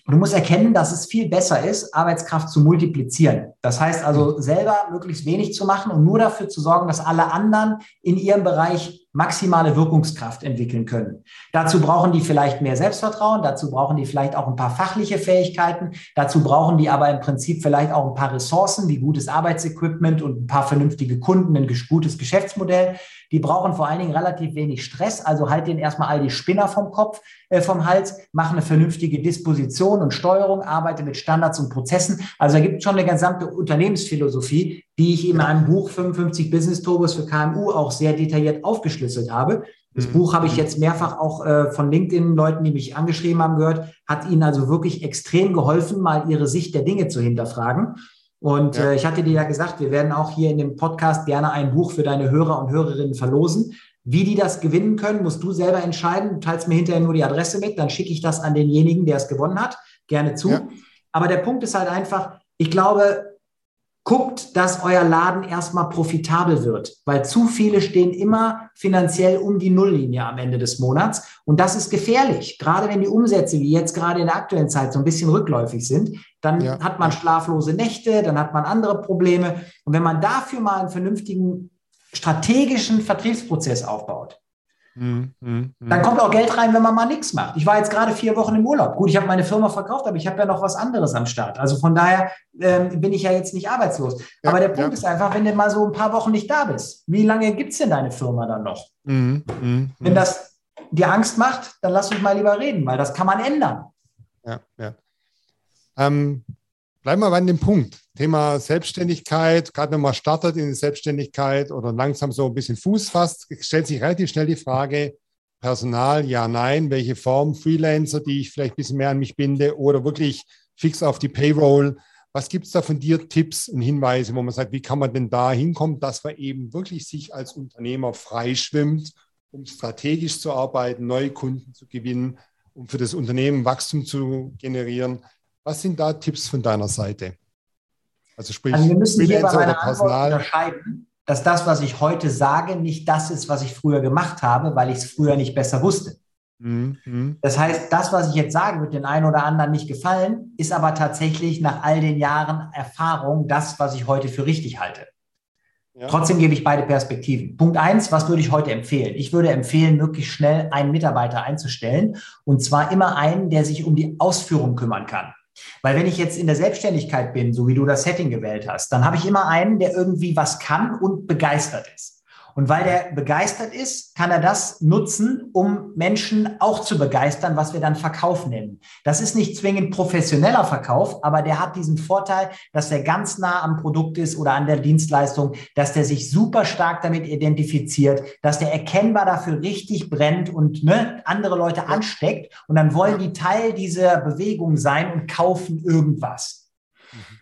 Du musst erkennen, dass es viel besser ist, Arbeitskraft zu multiplizieren. Das heißt also, selber möglichst wenig zu machen und nur dafür zu sorgen, dass alle anderen in ihrem Bereich maximale Wirkungskraft entwickeln können. Dazu brauchen die vielleicht mehr Selbstvertrauen, dazu brauchen die vielleicht auch ein paar fachliche Fähigkeiten, dazu brauchen die aber im Prinzip vielleicht auch ein paar Ressourcen wie gutes Arbeitsequipment und ein paar vernünftige Kunden, ein gutes Geschäftsmodell. Die brauchen vor allen Dingen relativ wenig Stress, also halt denen erstmal all die Spinner vom Kopf, äh, vom Hals, mach eine vernünftige Disposition und Steuerung, arbeite mit Standards und Prozessen. Also da gibt es schon eine gesamte Unternehmensphilosophie, die ich in meinem Buch 55 Business Turbos für KMU auch sehr detailliert aufgeschlüsselt habe. Das mhm. Buch habe ich jetzt mehrfach auch äh, von LinkedIn-Leuten, die mich angeschrieben haben, gehört, hat ihnen also wirklich extrem geholfen, mal ihre Sicht der Dinge zu hinterfragen. Und ja. äh, ich hatte dir ja gesagt, wir werden auch hier in dem Podcast gerne ein Buch für deine Hörer und Hörerinnen verlosen. Wie die das gewinnen können, musst du selber entscheiden. Du teilst mir hinterher nur die Adresse mit, dann schicke ich das an denjenigen, der es gewonnen hat. Gerne zu. Ja. Aber der Punkt ist halt einfach, ich glaube, guckt, dass euer Laden erstmal profitabel wird, weil zu viele stehen immer finanziell um die Nulllinie am Ende des Monats. Und das ist gefährlich. Gerade wenn die Umsätze, wie jetzt gerade in der aktuellen Zeit, so ein bisschen rückläufig sind, dann ja. hat man schlaflose Nächte, dann hat man andere Probleme. Und wenn man dafür mal einen vernünftigen strategischen Vertriebsprozess aufbaut, Mhm, mhm, Dann kommt auch Geld rein, wenn man mal nichts macht. Ich war jetzt gerade vier Wochen im Urlaub. Gut, ich habe meine Firma verkauft, aber ich habe ja noch was anderes am Start. Also von daher ähm, bin ich ja jetzt nicht arbeitslos. Ja, aber der Punkt ja. ist einfach, wenn du mal so ein paar Wochen nicht da bist, wie lange gibt es denn deine Firma dann noch? Mhm, mh, mh. Wenn das dir Angst macht, dann lass uns mal lieber reden, weil das kann man ändern. Ja, ja. Ähm, bleiben wir bei dem Punkt. Thema Selbstständigkeit, gerade wenn man startet in die Selbstständigkeit oder langsam so ein bisschen Fuß fasst, stellt sich relativ schnell die Frage, Personal, ja, nein, welche Form, Freelancer, die ich vielleicht ein bisschen mehr an mich binde oder wirklich fix auf die Payroll. Was gibt es da von dir Tipps und Hinweise, wo man sagt, wie kann man denn da hinkommen, dass man eben wirklich sich als Unternehmer freischwimmt, um strategisch zu arbeiten, neue Kunden zu gewinnen, um für das Unternehmen Wachstum zu generieren? Was sind da Tipps von deiner Seite? Also sprich, also wir müssen hier bei meiner Antwort unterscheiden, dass das, was ich heute sage, nicht das ist, was ich früher gemacht habe, weil ich es früher nicht besser wusste. Mhm. Das heißt, das, was ich jetzt sage, wird den einen oder anderen nicht gefallen, ist aber tatsächlich nach all den Jahren Erfahrung das, was ich heute für richtig halte. Ja. Trotzdem gebe ich beide Perspektiven. Punkt eins, was würde ich heute empfehlen? Ich würde empfehlen, möglichst schnell einen Mitarbeiter einzustellen und zwar immer einen, der sich um die Ausführung kümmern kann. Weil wenn ich jetzt in der Selbstständigkeit bin, so wie du das Setting gewählt hast, dann habe ich immer einen, der irgendwie was kann und begeistert ist. Und weil der begeistert ist, kann er das nutzen, um Menschen auch zu begeistern, was wir dann Verkauf nennen. Das ist nicht zwingend professioneller Verkauf, aber der hat diesen Vorteil, dass er ganz nah am Produkt ist oder an der Dienstleistung, dass der sich super stark damit identifiziert, dass der erkennbar dafür richtig brennt und ne, andere Leute ansteckt. Und dann wollen die Teil dieser Bewegung sein und kaufen irgendwas.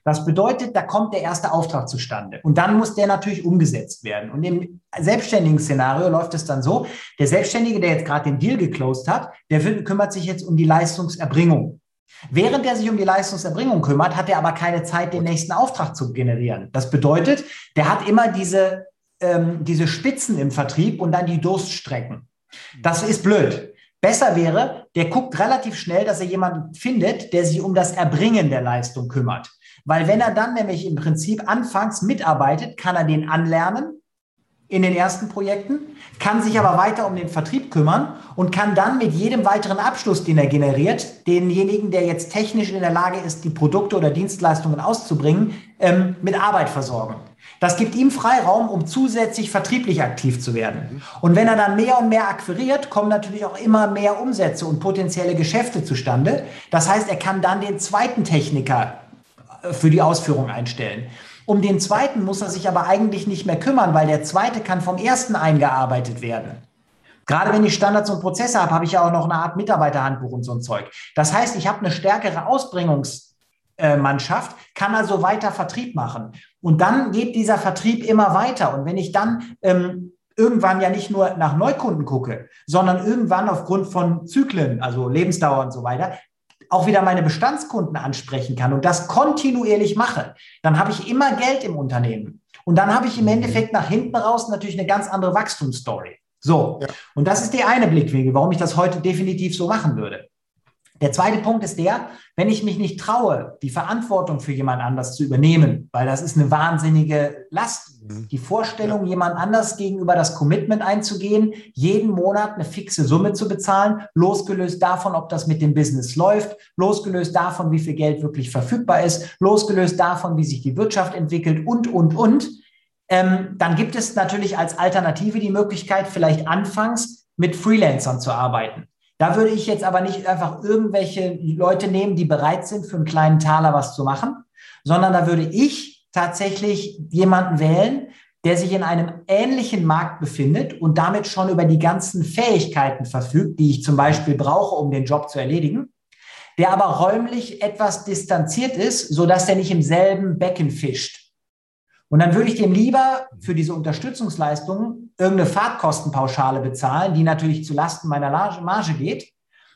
Das bedeutet, da kommt der erste Auftrag zustande. Und dann muss der natürlich umgesetzt werden. Und im selbstständigen Szenario läuft es dann so, der Selbstständige, der jetzt gerade den Deal geclosed hat, der kümmert sich jetzt um die Leistungserbringung. Während er sich um die Leistungserbringung kümmert, hat er aber keine Zeit, den nächsten Auftrag zu generieren. Das bedeutet, der hat immer diese, ähm, diese Spitzen im Vertrieb und dann die Durststrecken. Das ist blöd. Besser wäre, der guckt relativ schnell, dass er jemanden findet, der sich um das Erbringen der Leistung kümmert. Weil wenn er dann nämlich im Prinzip anfangs mitarbeitet, kann er den anlernen in den ersten Projekten, kann sich aber weiter um den Vertrieb kümmern und kann dann mit jedem weiteren Abschluss, den er generiert, denjenigen, der jetzt technisch in der Lage ist, die Produkte oder Dienstleistungen auszubringen, ähm, mit Arbeit versorgen. Das gibt ihm Freiraum, um zusätzlich vertrieblich aktiv zu werden. Und wenn er dann mehr und mehr akquiriert, kommen natürlich auch immer mehr Umsätze und potenzielle Geschäfte zustande. Das heißt, er kann dann den zweiten Techniker für die Ausführung einstellen. Um den zweiten muss er sich aber eigentlich nicht mehr kümmern, weil der zweite kann vom ersten eingearbeitet werden. Gerade wenn ich Standards und Prozesse habe, habe ich ja auch noch eine Art Mitarbeiterhandbuch und so ein Zeug. Das heißt, ich habe eine stärkere Ausbringungsmannschaft, kann also weiter Vertrieb machen. Und dann geht dieser Vertrieb immer weiter. Und wenn ich dann ähm, irgendwann ja nicht nur nach Neukunden gucke, sondern irgendwann aufgrund von Zyklen, also Lebensdauer und so weiter, auch wieder meine Bestandskunden ansprechen kann und das kontinuierlich mache, dann habe ich immer Geld im Unternehmen. Und dann habe ich im mhm. Endeffekt nach hinten raus natürlich eine ganz andere Wachstumsstory. So, ja. und das ist der eine Blickwinkel, warum ich das heute definitiv so machen würde. Der zweite Punkt ist der, wenn ich mich nicht traue, die Verantwortung für jemand anders zu übernehmen, weil das ist eine wahnsinnige Last. Mhm. Die Vorstellung, ja. jemand anders gegenüber das Commitment einzugehen, jeden Monat eine fixe Summe zu bezahlen, losgelöst davon, ob das mit dem Business läuft, losgelöst davon, wie viel Geld wirklich verfügbar ist, losgelöst davon, wie sich die Wirtschaft entwickelt und, und, und. Ähm, dann gibt es natürlich als Alternative die Möglichkeit, vielleicht anfangs mit Freelancern zu arbeiten. Da würde ich jetzt aber nicht einfach irgendwelche Leute nehmen, die bereit sind, für einen kleinen Taler was zu machen, sondern da würde ich tatsächlich jemanden wählen, der sich in einem ähnlichen Markt befindet und damit schon über die ganzen Fähigkeiten verfügt, die ich zum Beispiel brauche, um den Job zu erledigen, der aber räumlich etwas distanziert ist, sodass er nicht im selben Becken fischt. Und dann würde ich dem lieber für diese Unterstützungsleistungen irgendeine Fahrtkostenpauschale bezahlen, die natürlich zu Lasten meiner Marge geht,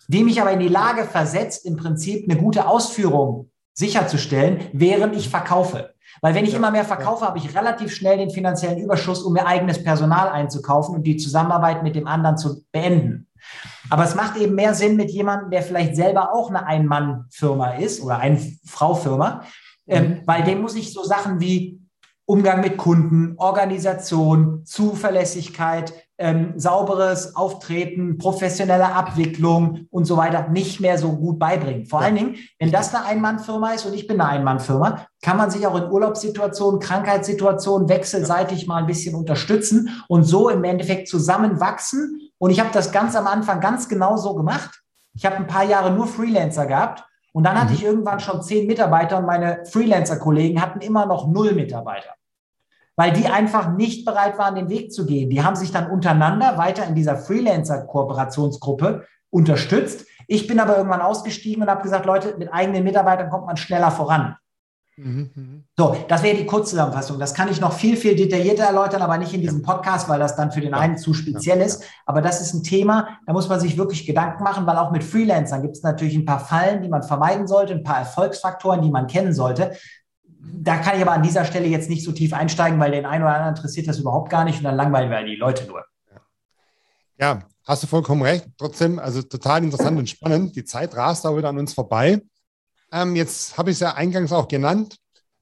die mich aber in die Lage versetzt, im Prinzip eine gute Ausführung sicherzustellen, während ich verkaufe. Weil wenn ich ja, immer mehr verkaufe, ja. habe ich relativ schnell den finanziellen Überschuss, um mir eigenes Personal einzukaufen und die Zusammenarbeit mit dem anderen zu beenden. Aber es macht eben mehr Sinn mit jemandem, der vielleicht selber auch eine Ein-Mann-Firma ist oder Ein-Frau-Firma, ähm, mhm. weil dem muss ich so Sachen wie Umgang mit Kunden, Organisation, Zuverlässigkeit, ähm, sauberes Auftreten, professionelle Abwicklung und so weiter nicht mehr so gut beibringen. Vor ja. allen Dingen, wenn das eine Einmannfirma ist und ich bin eine Einmannfirma, kann man sich auch in Urlaubssituationen, Krankheitssituationen wechselseitig ja. mal ein bisschen unterstützen und so im Endeffekt zusammenwachsen. Und ich habe das ganz am Anfang ganz genau so gemacht. Ich habe ein paar Jahre nur Freelancer gehabt und dann hatte mhm. ich irgendwann schon zehn Mitarbeiter und meine Freelancer-Kollegen hatten immer noch null Mitarbeiter. Weil die einfach nicht bereit waren, den Weg zu gehen. Die haben sich dann untereinander weiter in dieser Freelancer-Kooperationsgruppe unterstützt. Ich bin aber irgendwann ausgestiegen und habe gesagt, Leute, mit eigenen Mitarbeitern kommt man schneller voran. Mhm, mhm. So, das wäre die Kurzzusammenfassung. Das kann ich noch viel, viel detaillierter erläutern, aber nicht in diesem Podcast, weil das dann für den einen zu speziell ist. Aber das ist ein Thema, da muss man sich wirklich Gedanken machen, weil auch mit Freelancern gibt es natürlich ein paar Fallen, die man vermeiden sollte, ein paar Erfolgsfaktoren, die man kennen sollte. Da kann ich aber an dieser Stelle jetzt nicht so tief einsteigen, weil den einen oder anderen interessiert das überhaupt gar nicht und dann langweilen wir die Leute nur. Ja, hast du vollkommen recht. Trotzdem, also total interessant und spannend. Die Zeit rast auch wieder an uns vorbei. Ähm, jetzt habe ich es ja eingangs auch genannt.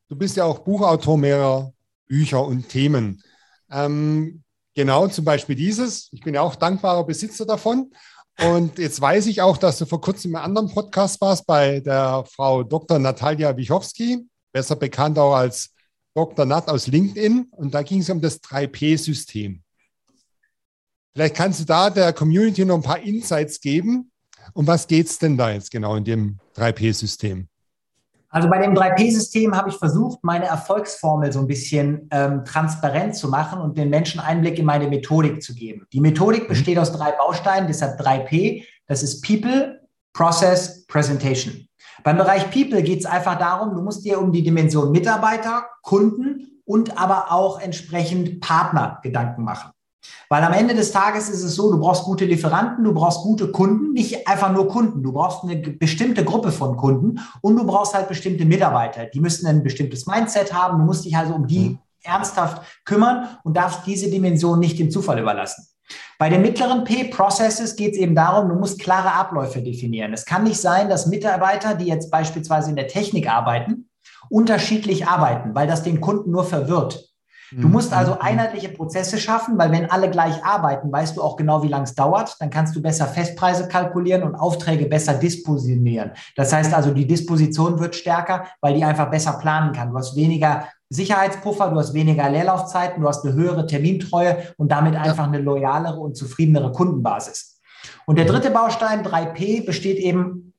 Du bist ja auch Buchautor mehrerer Bücher und Themen. Ähm, genau, zum Beispiel dieses. Ich bin ja auch dankbarer Besitzer davon. Und jetzt weiß ich auch, dass du vor kurzem im anderen Podcast warst bei der Frau Dr. Natalia Wichowski, besser bekannt auch als Dr. Nat aus LinkedIn. Und da ging es um das 3P-System. Vielleicht kannst du da der Community noch ein paar Insights geben, um was geht es denn da jetzt genau in dem 3P-System? Also bei dem 3P-System habe ich versucht, meine Erfolgsformel so ein bisschen ähm, transparent zu machen und den Menschen Einblick in meine Methodik zu geben. Die Methodik mhm. besteht aus drei Bausteinen, deshalb 3P. Das ist People, Process, Presentation. Beim Bereich People geht es einfach darum, du musst dir um die Dimension Mitarbeiter, Kunden und aber auch entsprechend Partner Gedanken machen. Weil am Ende des Tages ist es so, du brauchst gute Lieferanten, du brauchst gute Kunden, nicht einfach nur Kunden. Du brauchst eine bestimmte Gruppe von Kunden und du brauchst halt bestimmte Mitarbeiter. Die müssen ein bestimmtes Mindset haben. Du musst dich also um die mhm. ernsthaft kümmern und darfst diese Dimension nicht dem Zufall überlassen. Bei den mittleren P-Processes geht es eben darum, du musst klare Abläufe definieren. Es kann nicht sein, dass Mitarbeiter, die jetzt beispielsweise in der Technik arbeiten, unterschiedlich arbeiten, weil das den Kunden nur verwirrt. Du mhm. musst also mhm. einheitliche Prozesse schaffen, weil wenn alle gleich arbeiten, weißt du auch genau, wie lange es dauert. Dann kannst du besser Festpreise kalkulieren und Aufträge besser dispositionieren. Das heißt also, die Disposition wird stärker, weil die einfach besser planen kann. Du hast weniger Sicherheitspuffer, du hast weniger Leerlaufzeiten, du hast eine höhere Termintreue und damit einfach eine loyalere und zufriedenere Kundenbasis. Und der dritte Baustein, 3P, besteht eben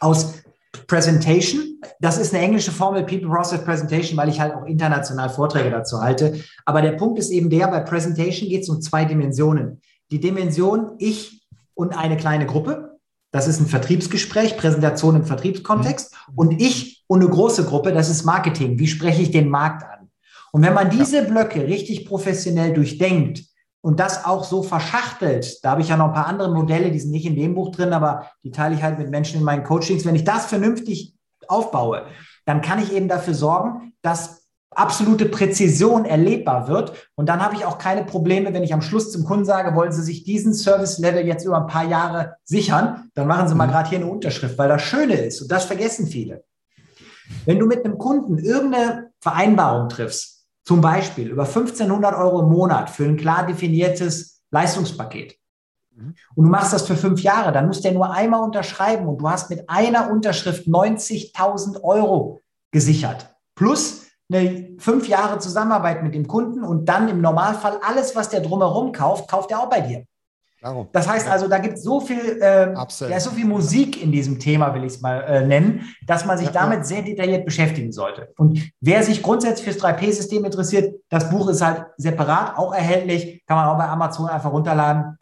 aus Presentation. Das ist eine englische Formel, People Process Presentation, weil ich halt auch international Vorträge dazu halte. Aber der Punkt ist eben der, bei Presentation geht es um zwei Dimensionen. Die Dimension ich und eine kleine Gruppe. Das ist ein Vertriebsgespräch, Präsentation im Vertriebskontext. Mhm. Und ich und eine große Gruppe, das ist Marketing. Wie spreche ich den Markt an? Und wenn man diese Blöcke richtig professionell durchdenkt, und das auch so verschachtelt, da habe ich ja noch ein paar andere Modelle, die sind nicht in dem Buch drin, aber die teile ich halt mit Menschen in meinen Coachings. Wenn ich das vernünftig aufbaue, dann kann ich eben dafür sorgen, dass absolute Präzision erlebbar wird. Und dann habe ich auch keine Probleme, wenn ich am Schluss zum Kunden sage, wollen Sie sich diesen Service-Level jetzt über ein paar Jahre sichern, dann machen Sie mal mhm. gerade hier eine Unterschrift, weil das Schöne ist, und das vergessen viele. Wenn du mit einem Kunden irgendeine Vereinbarung triffst, zum Beispiel über 1500 Euro im Monat für ein klar definiertes Leistungspaket. Mhm. Und du machst das für fünf Jahre, dann muss der nur einmal unterschreiben und du hast mit einer Unterschrift 90.000 Euro gesichert. Plus eine fünf Jahre Zusammenarbeit mit dem Kunden und dann im Normalfall alles, was der drumherum kauft, kauft er auch bei dir. Darum. Das heißt also, da gibt es so viel, äh, ja, so viel Musik in diesem Thema, will ich es mal äh, nennen, dass man sich ja, damit ja. sehr detailliert beschäftigen sollte. Und wer sich grundsätzlich fürs 3P-System interessiert, das Buch ist halt separat auch erhältlich, kann man auch bei Amazon einfach runterladen,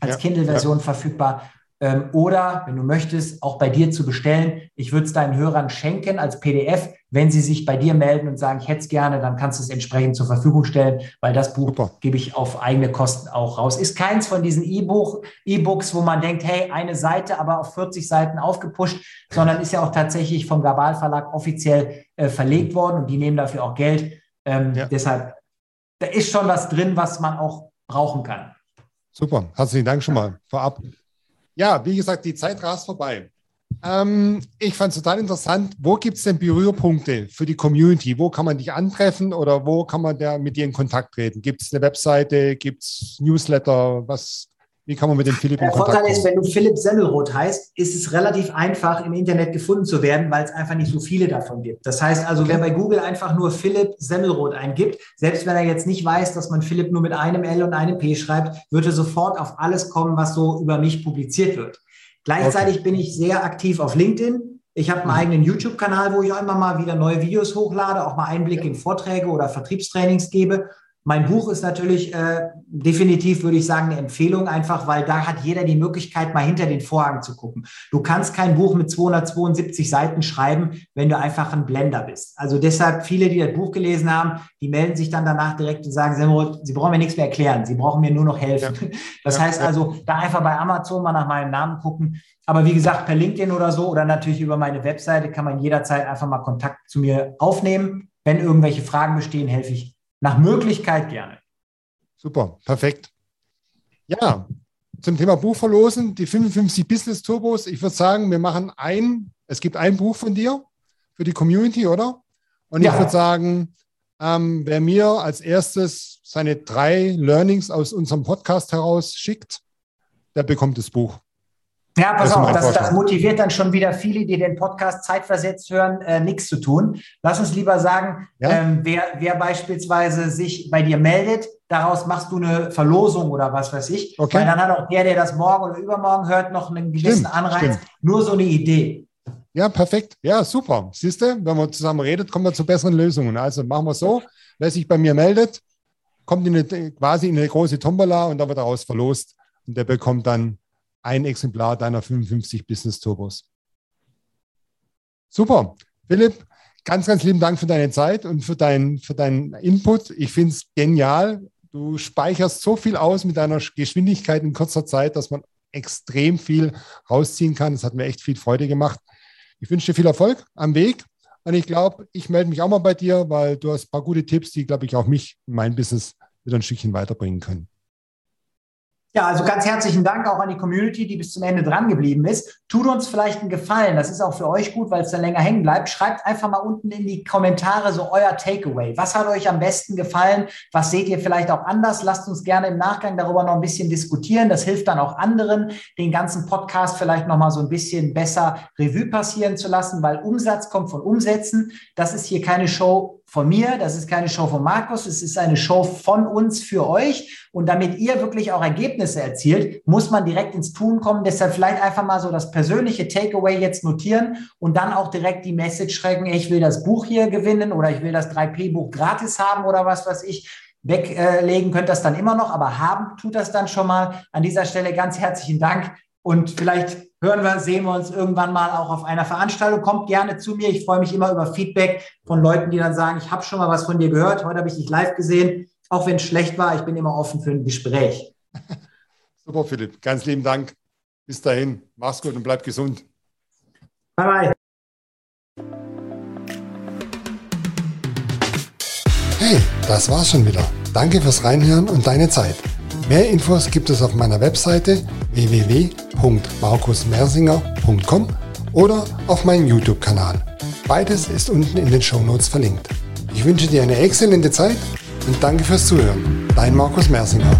als Kindle-Version verfügbar. Ähm, oder, wenn du möchtest, auch bei dir zu bestellen. Ich würde es deinen Hörern schenken als PDF. Wenn sie sich bei dir melden und sagen, ich hätte es gerne, dann kannst du es entsprechend zur Verfügung stellen, weil das Buch Super. gebe ich auf eigene Kosten auch raus. Ist keins von diesen E-Books, wo man denkt, hey, eine Seite, aber auf 40 Seiten aufgepusht, sondern ist ja auch tatsächlich vom Gabal Verlag offiziell äh, verlegt worden und die nehmen dafür auch Geld. Ähm, ja. Deshalb, da ist schon was drin, was man auch brauchen kann. Super, herzlichen Dank schon mal vorab. Ja, wie gesagt, die Zeit rast vorbei. Ähm, ich fand es total interessant. Wo gibt es denn Berührpunkte für die Community? Wo kann man dich antreffen oder wo kann man da mit dir in Kontakt treten? Gibt es eine Webseite? Gibt es Newsletter? Was, wie kann man mit dem Philipp in Kontakt Vorteil ist, wenn du Philipp Semmelroth heißt, ist es relativ einfach, im Internet gefunden zu werden, weil es einfach nicht so viele davon gibt. Das heißt also, wer bei Google einfach nur Philipp Semmelroth eingibt, selbst wenn er jetzt nicht weiß, dass man Philipp nur mit einem L und einem P schreibt, wird er sofort auf alles kommen, was so über mich publiziert wird. Gleichzeitig okay. bin ich sehr aktiv auf LinkedIn. Ich habe einen mhm. eigenen YouTube-Kanal, wo ich auch immer mal wieder neue Videos hochlade, auch mal Einblick in Vorträge oder Vertriebstrainings gebe. Mein Buch ist natürlich äh, definitiv, würde ich sagen, eine Empfehlung, einfach weil da hat jeder die Möglichkeit, mal hinter den Vorhang zu gucken. Du kannst kein Buch mit 272 Seiten schreiben, wenn du einfach ein Blender bist. Also deshalb, viele, die das Buch gelesen haben, die melden sich dann danach direkt und sagen, Sie brauchen mir nichts mehr erklären, Sie brauchen mir nur noch helfen. Ja. [laughs] Das ja, heißt also, da einfach bei Amazon mal nach meinem Namen gucken. Aber wie gesagt, per LinkedIn oder so oder natürlich über meine Webseite kann man jederzeit einfach mal Kontakt zu mir aufnehmen. Wenn irgendwelche Fragen bestehen, helfe ich nach Möglichkeit gerne. Super, perfekt. Ja, zum Thema Buch verlosen, die 55 Business Turbos. Ich würde sagen, wir machen ein, es gibt ein Buch von dir für die Community, oder? Und ja. ich würde sagen, ähm, wer mir als erstes seine drei Learnings aus unserem Podcast heraus schickt, der bekommt das Buch. Ja, pass auf, das, das, motiviert dann schon wieder viele, die den Podcast zeitversetzt hören, äh, nichts zu tun. Lass uns lieber sagen, ja? ähm, wer, wer beispielsweise sich bei dir meldet, daraus machst du eine Verlosung oder was weiß ich. Okay. Weil dann hat auch der, der das morgen oder übermorgen hört, noch einen gewissen stimmt, Anreiz. Stimmt. Nur so eine Idee. Ja, perfekt. Ja, super. Siehst du, wenn man zusammen redet, kommen wir zu besseren Lösungen. Also machen wir so, wer sich bei mir meldet, kommt in eine, quasi in eine große Tombola und da wird daraus verlost. Und der bekommt dann ein Exemplar deiner 55 Business Turbos. Super. Philipp, ganz, ganz lieben Dank für deine Zeit und für, dein, für deinen Input. Ich finde es genial. Du speicherst so viel aus mit deiner Geschwindigkeit in kurzer Zeit, dass man extrem viel rausziehen kann. Das hat mir echt viel Freude gemacht. Ich wünsche dir viel Erfolg am Weg. Und ich glaube, ich melde mich auch mal bei dir, weil du hast ein paar gute Tipps, die, glaube ich, auch mich, mein Business wieder ein Stückchen weiterbringen können. Ja, also ganz herzlichen Dank auch an die Community, die bis zum Ende dran geblieben ist. Tut uns vielleicht einen Gefallen, das ist auch für euch gut, weil es dann länger hängen bleibt. Schreibt einfach mal unten in die Kommentare so euer Takeaway. Was hat euch am besten gefallen? Was seht ihr vielleicht auch anders? Lasst uns gerne im Nachgang darüber noch ein bisschen diskutieren. Das hilft dann auch anderen, den ganzen Podcast vielleicht noch mal so ein bisschen besser Revue passieren zu lassen, weil Umsatz kommt von Umsätzen. Das ist hier keine Show von mir, das ist keine Show von Markus, es ist eine Show von uns für euch. Und damit ihr wirklich auch Ergebnisse erzielt, muss man direkt ins Tun kommen. Deshalb vielleicht einfach mal so das persönliche Takeaway jetzt notieren und dann auch direkt die Message schrecken, ich will das Buch hier gewinnen oder ich will das 3P-Buch gratis haben oder was weiß ich. Weglegen könnt das dann immer noch, aber haben tut das dann schon mal. An dieser Stelle ganz herzlichen Dank und vielleicht hören wir, sehen wir uns irgendwann mal auch auf einer Veranstaltung. Kommt gerne zu mir. Ich freue mich immer über Feedback von Leuten, die dann sagen, ich habe schon mal was von dir gehört. Heute habe ich dich live gesehen. auch wenn es schlecht war, ich bin immer offen für ein Gespräch. [laughs] Super, Philipp. Ganz lieben Dank. Bis dahin. Mach's gut und bleib gesund. Bye, bye. Hey, das war's schon wieder. Danke fürs Reinhören und deine Zeit. Mehr Infos gibt es auf meiner Webseite www.markusmersinger.com oder auf meinem YouTube-Kanal. Beides ist unten in den Show Notes verlinkt. Ich wünsche dir eine exzellente Zeit und danke fürs Zuhören. Dein Markus Mersinger.